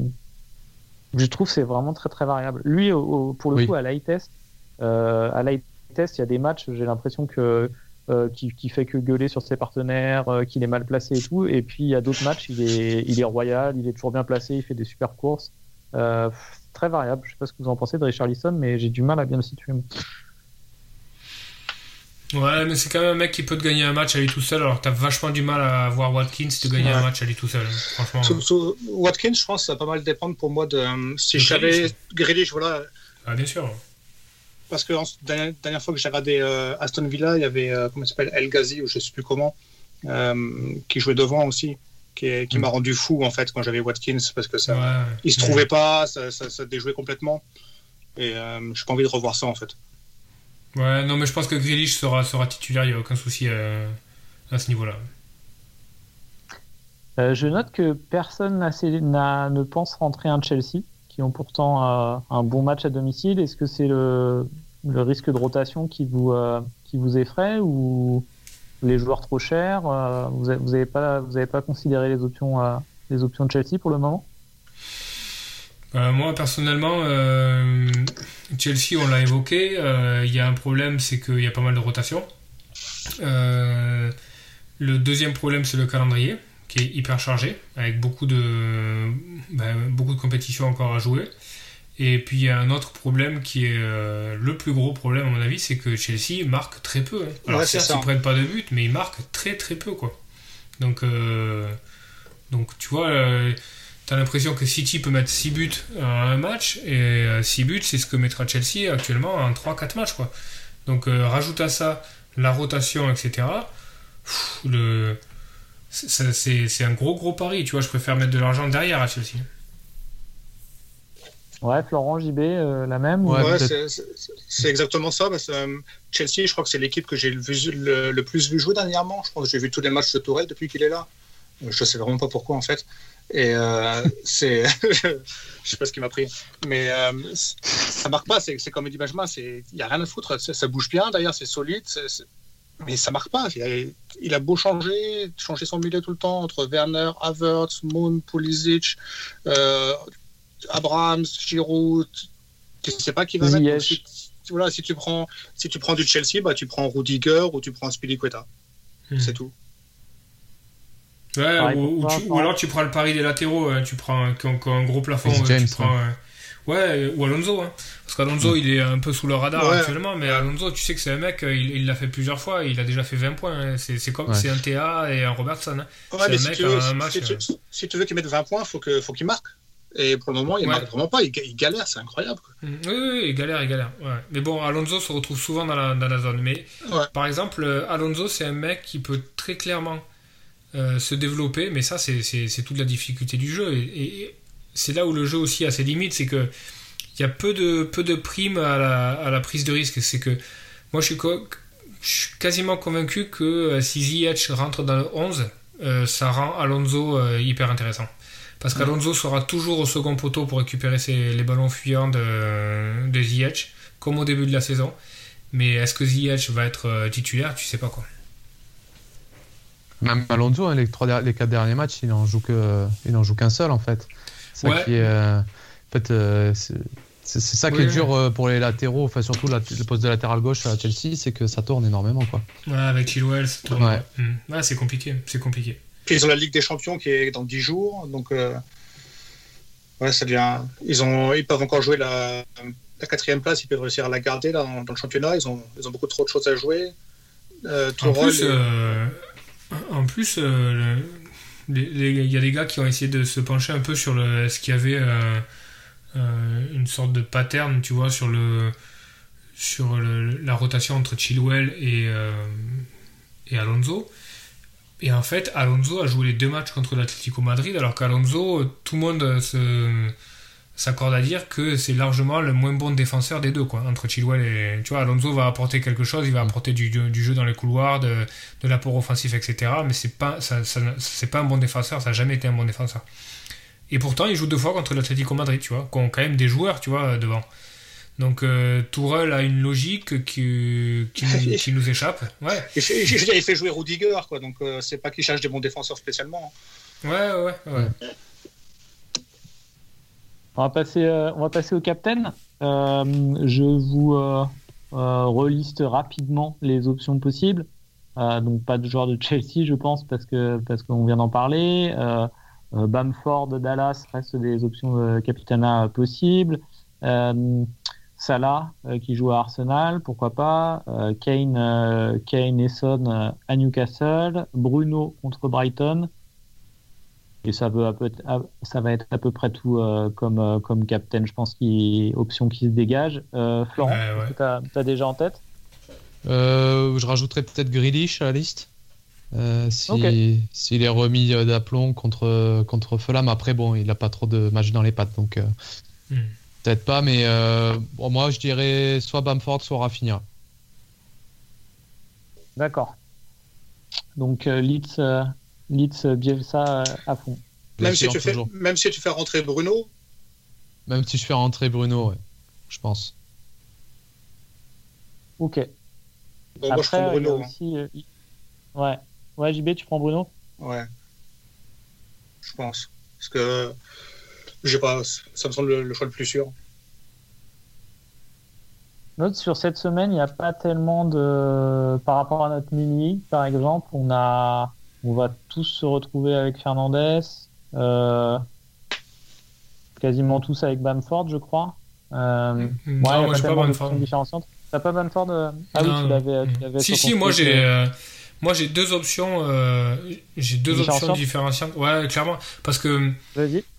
je trouve c'est vraiment très très variable. Lui, pour le coup, à l'eye test, à test, il y a des matchs, j'ai l'impression que qui, qui, fait que gueuler sur ses partenaires, qu'il est mal placé et tout. Et puis il y a d'autres matchs, il est, il est royal, il est toujours bien placé, il fait des super courses. Euh, très variable. Je sais pas ce que vous en pensez de Richarlison, mais j'ai du mal à bien le situer. Ouais, mais c'est quand même un mec qui peut te gagner un match à lui tout seul, alors t'as vachement du mal à voir Watkins te gagner un match à lui tout seul. Franchement. Watkins, je pense, ça va pas mal dépendre pour moi de. Euh, si j'avais Grealish, voilà. Ah, bien sûr. Parce que la dernière, fois que j'ai regardé euh, Aston Villa, il y avait, euh, comment s'appelle, El Ghazi, ou je sais plus comment, qui jouait devant aussi qui, qui m'a mm. rendu fou en fait quand j'avais Watkins parce que ça, il se trouvait pas, ça, ça, déjouait complètement. Et euh, j'ai pas envie de revoir ça en fait. Ouais, non, mais je pense que Grealish sera, sera titulaire, il n'y a aucun souci euh, à, ce niveau-là. Euh, je note que personne ne pense rentrer un Chelsea, ont pourtant un bon match à domicile. Est-ce que c'est le, risque de rotation qui vous, qui vous effraie ou les joueurs trop chers euh, Vous n'avez pas, vous avez pas considéré les options, euh, les options de Chelsea pour le moment? Euh, moi personnellement, Chelsea, on l'a évoqué, il y a un problème, c'est qu'il y a pas mal de rotation. le deuxième problème, c'est le calendrier, qui est hyper chargé, avec beaucoup de, ben, beaucoup de compétitions encore à jouer. Et puis il y a un autre problème qui est euh, le plus gros problème à mon avis, c'est que Chelsea marque très peu. Hein. Alors certes, ils ne prennent pas de but, mais ils marquent très très peu quoi. Donc, euh, donc tu vois, euh, tu as l'impression que City peut mettre 6 buts à un match, et 6 buts c'est ce que mettra Chelsea actuellement en 3-4 matchs quoi. Donc rajoute à ça la rotation, etc. le... C'est un gros gros pari, tu vois, je préfère mettre de l'argent derrière à Chelsea. Ouais, Florent JB, euh, la même Ouais, c'est exactement ça. Parce euh, Chelsea, je crois que c'est l'équipe que j'ai le, le, plus vu jouer dernièrement. Je pense que j'ai vu tous les matchs de Tourelle depuis qu'il est là. Euh, je sais vraiment pas pourquoi en fait. Et c'est, je sais pas ce qui m'a pris, mais ça marque pas. C'est comme dit Benjamin, il y a rien à foutre. Ça, bouge bien. D'ailleurs, c'est solide. Mais ça marque pas. Il a, beau changer, changer son milieu tout le temps entre Werner, Havertz, Moon, Pulisic. Abraham, Giroud, tu sais pas qui va mettre. Si, voilà, si tu prends, si tu prends du Chelsea, bah tu prends Rudiger ou tu prends Spilicueta. Hmm. C'est tout. Ouais, ou, alors tu prends le pari des latéraux, hein, tu prends un, un, gros plafond, tu prends, hein. ouais, ou Alonso, hein. qu'Alonso il est un peu sous le radar actuellement, mais Alonso, tu sais que c'est un mec, euh, il l'a fait plusieurs fois, il a déjà fait 20 points, c'est comme c'est un TA et un Robertson. c'est un mec, un match. Si tu, si tu, veux qu'il mette 20 points, faut que faut qu'il marque. Et pour le moment, il ne marque vraiment pas. Il, galère, c'est incroyable. Mm. Oui, oui, il galère, il galère. Mais bon, Alonso se retrouve souvent dans la, dans la zone. Mais par exemple, euh, Alonso, c'est un mec qui peut très clairement euh, se développer. Mais ça, c'est toute la difficulté du jeu. Et, c'est là où le jeu aussi a ses limites. C'est que il y a peu de, peu de primes à la, à la prise de risque. C'est que moi, je suis, je suis quasiment convaincu que euh, si Ziyech rentre dans le 11, ça rend Alonso hyper intéressant. Parce qu'Alonso sera toujours au second poteau pour récupérer les ballons fuyants de, de Ziyech, comme au début de la saison. Mais est-ce que Ziyech va être euh, titulaire? Tu sais pas quoi. Même Alonso, hein, les, trois, les quatre derniers matchs, il n'en joue qu'un seul en fait. Ça qui est, en fait, c'est ça qui est dur euh, pour les latéraux, enfin surtout le poste de latéral gauche à Chelsea, c'est que ça tourne énormément quoi. Ouais, avec Chilwell, ça tourne. Ouais. Hmm. c'est compliqué, c'est compliqué. Puis ils ont la Ligue des Champions qui est dans 10 jours, donc euh, ouais, ça devient. Ils ont, ils peuvent encore jouer la, la quatrième place, ils peuvent réussir à la garder dans, le championnat. Ils ont, ils ont beaucoup trop de choses à jouer. Euh, en, plus, en plus, il y a des gars qui ont essayé de se pencher un peu sur le, ce qu'il y avait euh, une sorte de pattern, tu vois, sur, le, sur la rotation entre Chilwell et, euh, et Alonso. Et en fait, Alonso a joué les deux matchs contre l'Atlético Madrid, alors qu'Alonso, tout le monde s'accorde à dire que c'est largement le moins bon défenseur des deux, quoi, entre Chilwell et. Tu vois, Alonso va apporter quelque chose, il va apporter du, du jeu dans les couloirs, de, de l'apport offensif, etc. Mais c'est pas, ça, c'est pas un bon défenseur, ça n'a jamais été un bon défenseur. Et pourtant, il joue deux fois contre l'Atlético Madrid, tu vois, qui ont quand même des joueurs, tu vois, devant. Donc euh, Tourelle a une logique qui, qui, nous, échappe. Ouais. il fait jouer Rudiger, quoi. Donc euh, c'est pas qu'il cherche des bons défenseurs spécialement. Ouais, ouais, ouais. On va passer, euh, on va passer au captain. je vous reliste rapidement les options possibles. donc pas de joueur de Chelsea, je pense, parce que parce qu'on vient d'en parler. Euh, Bamford, Dallas reste des options de capitana possibles. Euh, Salah qui joue à Arsenal, pourquoi pas. Kane, Kane et Son à Newcastle. Bruno contre Brighton. Et ça, veut ça va être à peu près tout comme, comme captain, je pense, qui option qui se dégage. Florent, tu as, déjà en tête? Je rajouterais peut-être Grealish à la liste. Euh, s'il est remis euh, d'aplomb contre, contre Fulham, après, bon, il n'a pas trop de match dans les pattes, donc euh, hmm. peut-être pas, mais moi je dirais soit Bamford, soit Rafinha. D'accord. Donc Leeds, Leeds Bielsa à fond. Même si, tu fais, même si tu fais rentrer Bruno? Même si je fais rentrer Bruno, ouais, je pense. Ok. Bon, moi, je prends Bruno. Hein. Aussi, ouais. Ouais, JB, tu prends Bruno? Ouais. Je pense. Parce que j'ai pas, ça me semble le, choix le plus sûr. Note sur cette semaine, il n'y a pas tellement de. Par rapport à notre mini, par exemple, on a. On va tous se retrouver avec Fernandez. Euh, quasiment tous avec Bamford, je crois. Euh, mm, mm. non, moi j'ai pas Bamford. T'as pas Bamford euh, Ah oui, tu l'avais. Si, si, moi j'ai. Moi, j'ai deux options. Euh, j'ai deux options différenciantes. Ouais, clairement. Parce que.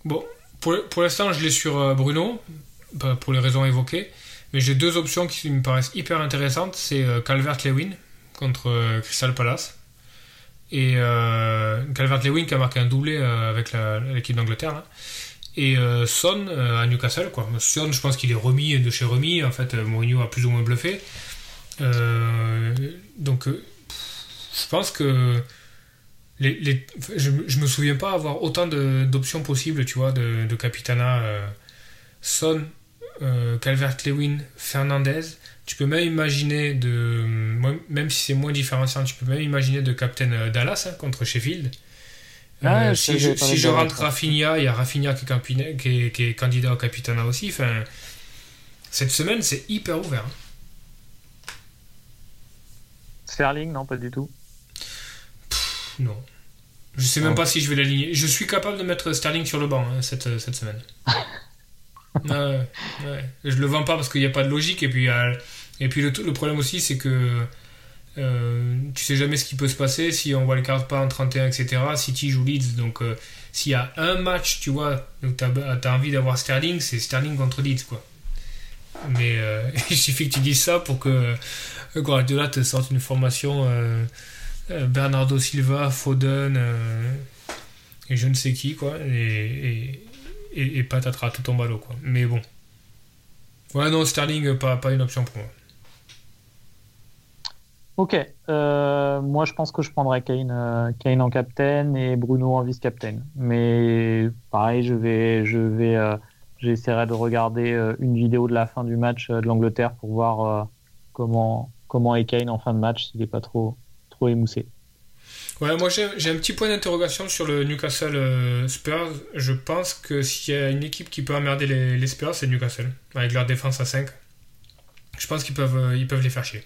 Bon, pour, pour l'instant, je l'ai sur euh, Bruno, pour les raisons évoquées. Mais j'ai deux options qui me paraissent hyper intéressantes. C'est euh, Calvert-Lewin contre Crystal Palace. Et Calvert-Lewin qui a marqué un doublé avec l'équipe d'Angleterre. Et Son à Newcastle. Quoi. Son, je pense qu'il est remis de chez remis. En fait, Mourinho a plus ou moins bluffé. donc je pense que les, les, je, je, me souviens pas avoir autant d'options possibles, tu vois, de, de Capitana. Euh, Son, euh, Calvert-Lewin, Fernandez. Tu peux même imaginer de. Même si c'est moins différenciant, tu peux même imaginer de Captain euh, Dallas hein, contre Sheffield. Ah, si, je, si je, rentre Rafinha, il y a Rafinha qui est, qui qui est, candidat au Capitana aussi. Enfin, cette semaine, c'est hyper ouvert. Hein. Sterling, non, pas du tout. Non. Je sais même pas si je vais l'aligner. Je suis capable de mettre Sterling sur le banc hein, cette, cette, semaine. ouais, ouais. Je le vends pas parce qu'il n'y a pas de logique. Et puis, et puis le, le problème aussi, c'est que euh, tu sais jamais ce qui peut se passer si on voit le carte pas en 31, etc. City joue Leeds. Donc, euh, s'il y a un match, tu vois, où tu as, envie d'avoir Sterling, c'est Sterling contre Leeds, quoi. Mais euh, il suffit que tu dises ça pour que Guardiola te sorte une formation euh, Bernardo Silva, Foden euh, et je ne sais qui, quoi. Et, et, et, tout en ballot, quoi. Mais bon. Ouais, non, Sterling, pas, pas une option pour moi. Ok, euh, moi je pense que je prendrais Kane, Kane en captain et Bruno en vice-captain. Mais pareil, je vais, je vais, j'essaierai de regarder une vidéo de la fin du match de l'Angleterre pour voir comment, comment est Kane en fin de match s'il n'est pas trop, trop émoussé. Ouais, moi j'ai un petit point d'interrogation sur le Newcastle euh, Spurs. Je pense que s'il y a une équipe qui peut emmerder les, les Spurs, c'est Newcastle, avec leur défense à 5. Je pense qu'ils peuvent, euh, ils peuvent les faire chier.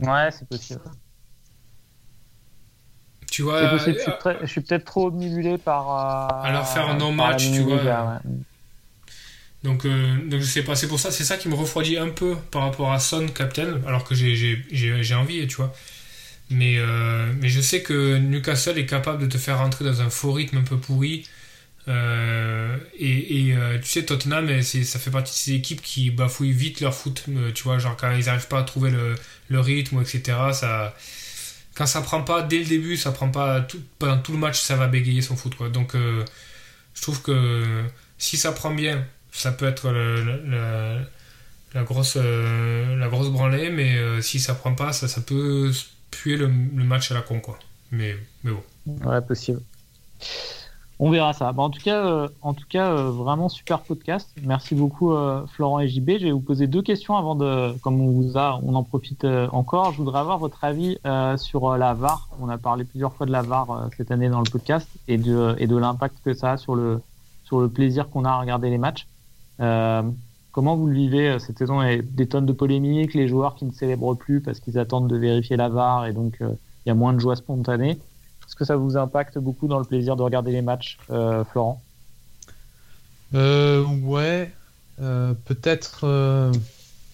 Ouais, c'est possible. Tu vois, possible. Je suis, très- je suis peut-être trop omnibulé par. euh, À leur faire un par non-match, la tu vois. ouais. Donc, euh, donc je sais pas, c'est pour ça, c'est ça qui me refroidit un peu par rapport à Son Captain, alors que j'ai- envie, tu vois. Mais, euh, mais je sais que Newcastle est capable de te faire rentrer dans un faux rythme un peu pourri. Euh, et et, tu sais, Tottenham, ça fait partie de ces équipes qui bafouillent vite leur foot, tu vois, genre quand ils n'arrivent pas à trouver le, le rythme, etc. Ça, quand ça prend pas dès le début, ça prend pas tout, pendant tout le match, ça va bégayer son foot, quoi. Donc, je trouve que si ça prend bien, ça peut être la, grosse, euh, la grosse branlée, mais euh, si ça prend pas, ça, peut puer le, match à la con, quoi. Mais, bon. Ouais, possible. On verra ça. Bon, en tout cas, euh, euh, vraiment super podcast. Merci beaucoup, Florent et JB. Je vais vous poser deux questions avant de, comme on vous a, on en profite encore. Je voudrais avoir votre avis sur la VAR. On a parlé plusieurs fois de la VAR cette année dans le podcast et de, de l'impact que ça a sur le, sur le plaisir qu'on a à regarder les matchs. Euh, comment vous le vivez euh, cette saison? Il des tonnes de polémiques, les joueurs qui ne célèbrent plus parce qu'ils attendent de vérifier la VAR et donc euh, il y a moins de joie spontanée. Est-ce que ça vous impacte beaucoup dans le plaisir de regarder les matchs, Florent? Ouais, peut-être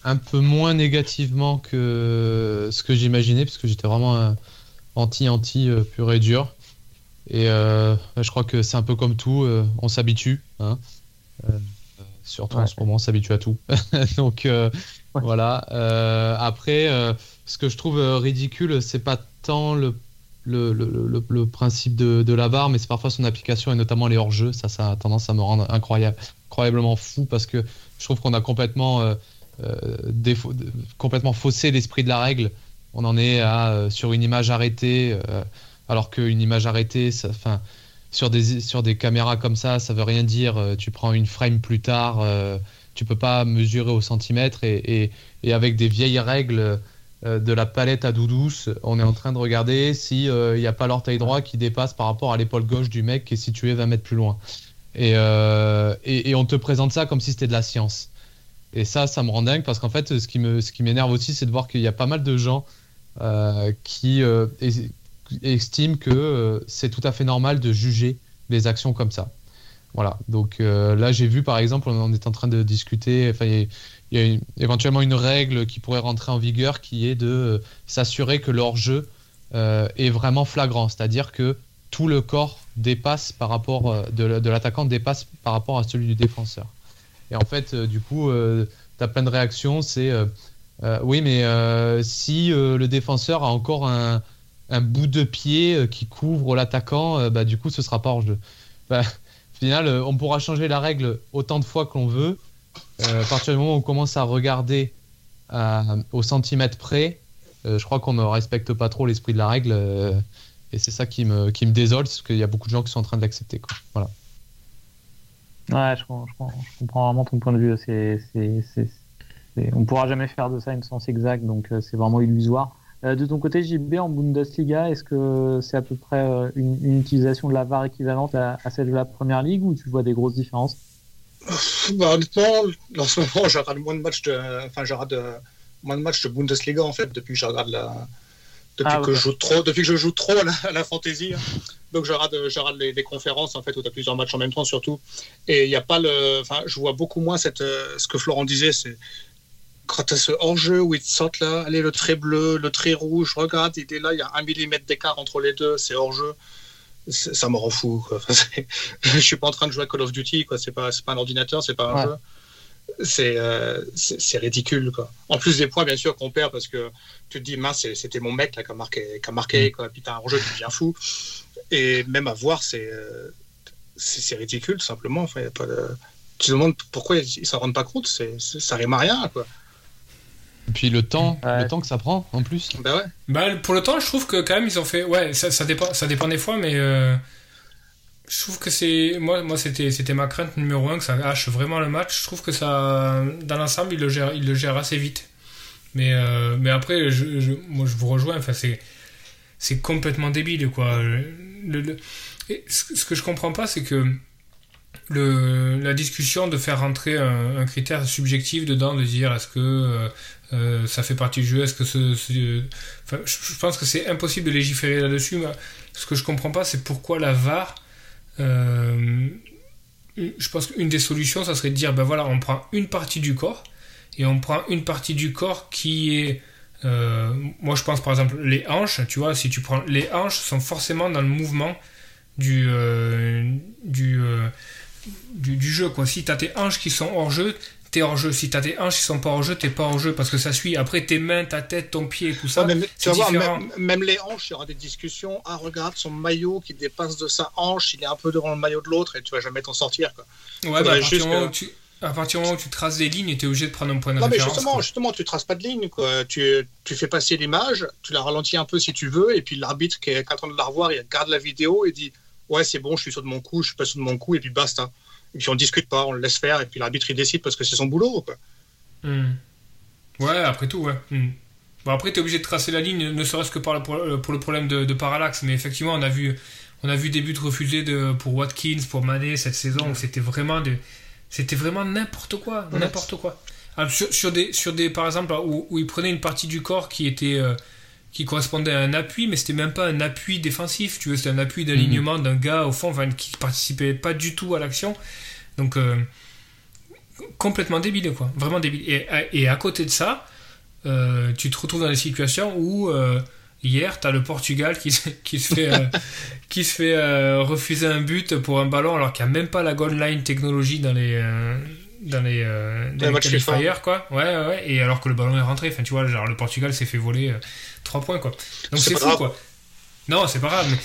un peu moins négativement que ce que j'imaginais, parce que j'étais vraiment anti-anti pur et dur. Et je crois que c'est un peu comme tout, on s'habitue. Hein. Surtout en Ouais. ce moment, on s'habitue à tout. Donc euh, Ouais. voilà. Euh, après, euh, ce que je trouve ridicule, c'est pas tant le le, le, principe de, de la barre, mais c'est parfois son application et notamment les hors-jeux. Ça, ça a tendance à me rendre incroyable, incroyablement fou parce que je trouve qu'on a complètement, défaut- complètement faussé l'esprit de la règle. On en est à, sur une image arrêtée, alors qu'une image arrêtée, ça, sur des, sur des caméras comme ça, ça veut rien dire. Euh, Tu prends une frame plus tard, euh, tu peux pas mesurer au centimètre et, et, et avec des vieilles règles euh, de la palette à doudouce, on est en train de regarder si il n'y a pas l'orteil droit qui dépasse par rapport à l'épaule gauche du mec qui est situé 20 mètres plus loin. Et, euh, et, et on te présente ça comme si c'était de la science. Et ça, ça me rend dingue parce qu'en fait, ce qui me, ce m'énerve aussi, c'est de voir qu'il y a pas mal de gens euh, qui euh, es- estiment que euh, c'est tout à fait normal de juger les actions comme ça. Voilà. Donc euh, là, j'ai vu par exemple, on est en train de discuter. Enfin, il y a- éventuellement une règle qui pourrait rentrer en vigueur qui est de euh, s'assurer que leur jeu est vraiment flagrant, c'est-à-dire que tout le corps dépasse par rapport de, l'attaquant dépasse par rapport à celui du défenseur. Et en fait, du coup, tu as plein de réactions. C'est oui, mais si le défenseur a encore un, un bout de pied euh, qui couvre l'attaquant, euh, bah, du coup, ce sera pas hors jeu. Bah, au final, euh, on pourra changer la règle autant de fois qu'on veut. À partir du moment où on commence à regarder au centimètre près, je crois qu'on ne respecte pas trop l'esprit de la règle. et c'est ça qui me, qui me désole, parce qu'il y a beaucoup de gens qui sont en train de l'accepter. Voilà. Ouais, je, je je comprends vraiment ton point de vue. C'est, on pourra jamais faire de ça une science exacte, donc c'est vraiment illusoire. Euh, de ton côté, JB, en Bundesliga, est-ce que c'est à peu près euh, une, une utilisation de la VAR équivalente à, à celle de la Première Ligue ou tu vois des grosses différences? Bah, honnêtement, en ce moment, je regarde moins de matchs de, enfin, je regarde euh, moins de matchs de Bundesliga en fait depuis que je regarde la, depuis Ah, que je joue trop, depuis que je joue trop à la, à la fantasy. hein. Donc je regarde, je regarde les, les conférences en fait où tu as plusieurs matchs en même temps surtout. Et il y a pas le, enfin, je vois beaucoup moins cette, ce que Florent disait, c'est quand tu as ce hors-jeu où il te saute là, allez le trait bleu, le trait rouge, regarde, il est là, il y a un millimètre d'écart entre les deux, c'est hors-jeu. Ça me rend fou. Quoi. Enfin, je suis pas en train de jouer à Call of Duty, quoi. C'est pas, pas un ordinateur, c'est pas un Ouais. jeu. C'est, euh, ridicule, quoi. En plus des points, bien sûr, qu'on perd parce que tu te dis, mince, c'était mon mec là, qui a marqué, qui a marqué quoi. Puis t'as un hors-jeu qui devient fou. Et même à voir, c'est, euh, ridicule, simplement. Enfin, y a pas de... Tu te demandes pourquoi ils s'en rendent pas compte, ça rime à rien, quoi. Et puis le temps, Ouais. le temps que ça prend en plus. Ben ouais. Bah, pour le temps, je trouve que quand même, ils ont fait. Ouais, ça, ça, dépend, ça dépend des fois, mais. euh, je trouve que c'est. Moi, moi c'était, c'était ma crainte numéro un, que ça hache vraiment le match. Je trouve que ça. Dans l'ensemble, ils le gèrent, ils le gèrent assez vite. Mais, euh, mais après, je, je- moi, je vous rejoins. Enfin, c'est. c'est complètement débile, quoi. Le, ce que je comprends pas, c'est que le, la discussion de faire rentrer un, critère subjectif dedans, de dire est-ce que euh, euh, ça fait partie du jeu, est-ce que ce, je, pense que c'est impossible de légiférer là-dessus. Mais ce que je comprends pas, c'est pourquoi la VAR. Euh, je pense qu'une des solutions, ça serait de dire ben voilà, on prend une partie du corps et on prend une partie du corps qui est moi je pense par exemple les hanches, tu vois, si tu prends les hanches sont forcément dans le mouvement du, du, du, jeu. Quoi. Si t'as tes hanches qui sont hors jeu, t'es hors jeu. Si t'as tes hanches qui sont pas hors jeu, t'es pas hors jeu parce que ça suit. Après, tes mains, ta tête, ton pied, tout ça. même, tu vas voir, même, les hanches, il y aura des discussions. Ah, regarde son maillot qui dépasse de sa hanche, il est un peu devant le maillot de l'autre et tu vas jamais t'en sortir. Quoi. Ouais, bah, à, partir tu, à, partir du moment où tu traces des lignes, tu es obligé de prendre un point de non, référence. mais justement, justement, tu traces pas de ligne. Quoi. Tu, tu fais passer l'image, tu la ralentis un peu si tu veux, et puis l'arbitre qui est en train de la revoir, il regarde la vidéo et dit Ouais, c'est bon, je suis sur de mon coup, je suis pas sur de mon coup, et puis basta et puis on discute pas, on le laisse faire, et puis l'arbitre il décide parce que c'est son boulot. Quoi. Hmm. Ouais, après tout, ouais. Hmm. Bon, après, tu es obligé de tracer la ligne, ne serait-ce que par pour, le problème de, parallaxe, mais effectivement, on a vu, on a vu des buts refusés de, pour Watkins, pour Mané cette saison, c'était vraiment, de, c'était vraiment n'importe quoi, n'importe quoi. Ah, sur, des, sur des, par exemple, où, où il prenait une partie du corps qui était. Euh, qui correspondait à un appui, mais c'était même pas un appui défensif, tu vois, c'était un appui d'alignement d'un gars au fond, enfin, qui participait pas du tout à l'action. Donc, euh, complètement débile, quoi, vraiment débile. Et, et à côté de ça, euh, tu te retrouves dans des situations où euh, hier, tu as le Portugal qui, qui se fait, qui se fait refuser un but pour un ballon alors qu'il n'y a même pas la goal line technologie dans les dans les, dans les qualifiers, quoi. Ouais, ouais, et alors que le ballon est rentré. Enfin, tu vois, genre, le Portugal s'est fait voler 3 points, quoi. Donc c'est fou, quoi. Non, c'est pas grave, mais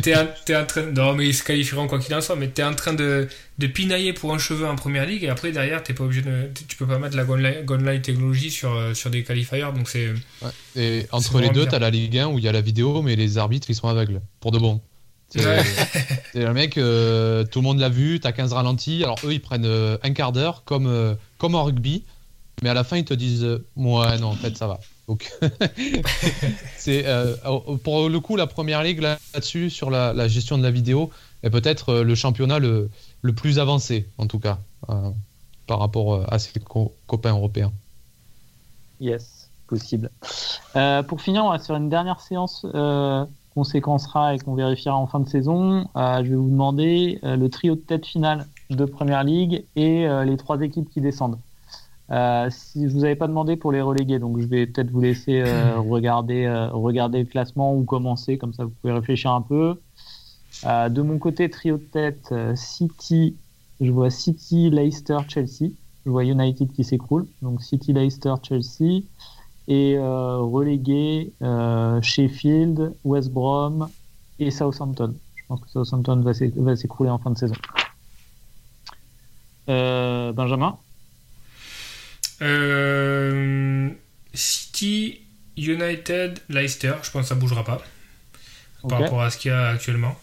t'es en, en, train. Non, mais ils se qualifieront quoi qu'il en soit, mais t'es en train de, de pinailler pour un cheveu en première ligue et après derrière, t'es pas obligé de. Tu peux pas mettre la line technologie sur, euh, sur des qualifiers, donc c'est. Et entre les deux, t'as la Ligue 1 où il y a la vidéo, mais les arbitres ils sont aveugles, pour de bon. C'est le mec, euh, tout le monde l'a vu, t'as 15 ralentis, alors eux ils prennent euh, un quart d'heure comme, comme en rugby, mais à la fin ils te disent Ouais, non, en fait ça va. Donc, c'est euh, pour le coup la première ligue là-dessus sur la, gestion de la vidéo est peut-être euh, le championnat le, le, plus avancé en tout cas euh, par rapport à ses copains européens. Yes, possible. pour finir, on va sur une dernière séance qu'on séquencera et qu'on vérifiera en fin de saison. je vais vous demander le trio de tête finale de première ligue et les trois équipes qui descendent. Euh, si je vous avais pas demandé pour les relégués, donc je vais peut-être vous laisser euh, regarder, euh, regarder le classement ou commencer, comme ça vous pouvez réfléchir un peu. de mon côté, trio de tête, City, je vois City, Leicester, Chelsea. Je vois United qui s'écroule, donc City, Leicester, Chelsea. Et relégué, Sheffield, West Brom et Southampton. Je pense que Southampton va s'écrouler en fin de saison. Benjamin? Euh, City, United, Leicester, je pense que ça bougera pas par rapport à ce qu'il y a actuellement.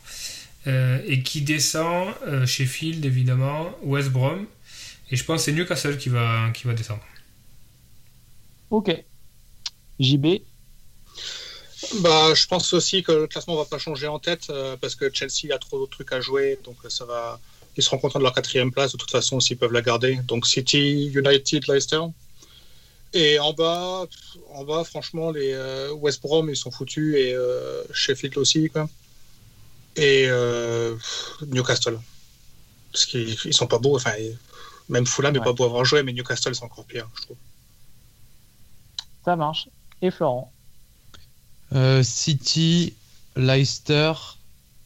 Euh, et qui descend euh, Sheffield évidemment, West Brom et je pense que c'est Newcastle qui va, qui va descendre. Ok. JB bah, je pense aussi que le classement va pas changer en tête parce que Chelsea a trop de trucs à jouer, donc ça va, ils seront contents de leur quatrième place de toute façon s'ils peuvent la garder. Donc City, United, Leicester. Et en bas, en bas franchement, les euh, West Brom, ils sont foutus et euh, Sheffield aussi. Quoi. Et euh, Newcastle. Parce qu'ils sont pas beaux. Enfin, même Fulham n'est pas beau avoir joué, mais Newcastle, c'est encore pire, je trouve. Ça marche. Et Florent City, Leicester,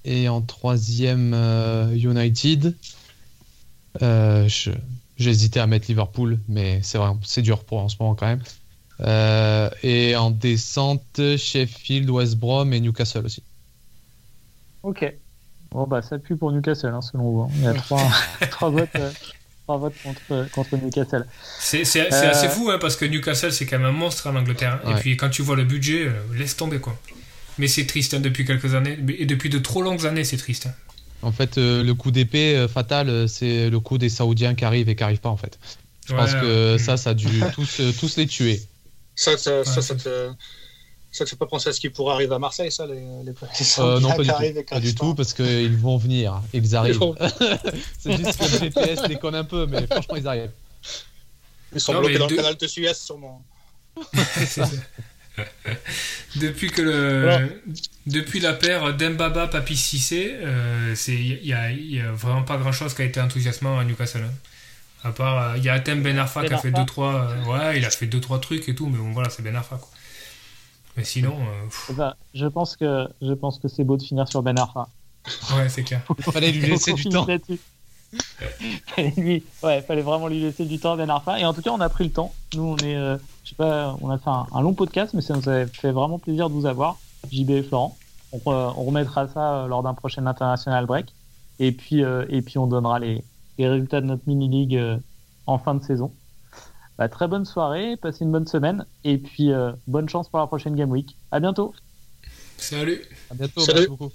et en troisième, euh, United. Euh, J'hésitais à mettre Liverpool, mais c'est c'est dur pour en ce moment quand même. Euh, et en descente, Sheffield, West Brom et Newcastle aussi. Ok. Bon, bah, ça pue pour Newcastle, hein, selon vous. Hein. Il y a trois, trois votes, trois votes contre, contre Newcastle. C'est assez fou, hein, parce que Newcastle, c'est quand même un monstre en Angleterre. Et puis, quand tu vois le budget, laisse tomber, quoi. Mais c'est triste hein, depuis quelques années. Et depuis de trop longues années, c'est triste. Hein. En fait, euh, le coup d'épée euh, fatal, euh, c'est le coup des Saoudiens qui arrivent et qui n'arrivent pas, en fait. Je pense que ça, ça a dû tous, tous les tuer. Ça, ça, ça, te, Ça te fait pas penser à ce qui pourrait arriver à Marseille, ça, les, les, les Euh, non, pas du tout. Pas du tout, parce qu'ils vont venir. Ils arrivent. c'est juste que le GPS déconne un peu, mais franchement, ils arrivent. Ils sont Non, bloqués dans deux- le canal de Suez, sûrement. C'est depuis que le depuis la paire Dembaba Papi Cissé, euh, c'est il y a, il y a vraiment pas grand chose qui a été enthousiasmant à Newcastle. hein. À part euh, il y a Atem Ben Arfa qui a Ben fait Arfa. deux trois euh, ouais il a fait deux trois trucs et tout mais bon voilà c'est Ben Arfa quoi. Mais sinon euh, Eh ben, je pense que je pense que c'est beau de finir sur Ben Arfa. ouais c'est clair. Fallait lui laisser du temps. fallait, lui, ouais, fallait vraiment lui laisser du temps à Ben Arfa. Et en tout cas, on a pris le temps. Nous, on est, euh, je sais pas, on a fait un, un long podcast, mais ça nous a fait vraiment plaisir de vous avoir, JB et Florent. On, re- on remettra ça euh, lors d'un prochain international break. Et puis, euh, et puis on donnera les, les résultats de notre mini league euh, en fin de saison. Bah, très bonne soirée, passez une bonne semaine, et puis euh, bonne chance pour la prochaine game week. À bientôt. Salut. À bientôt. Salut. Merci beaucoup.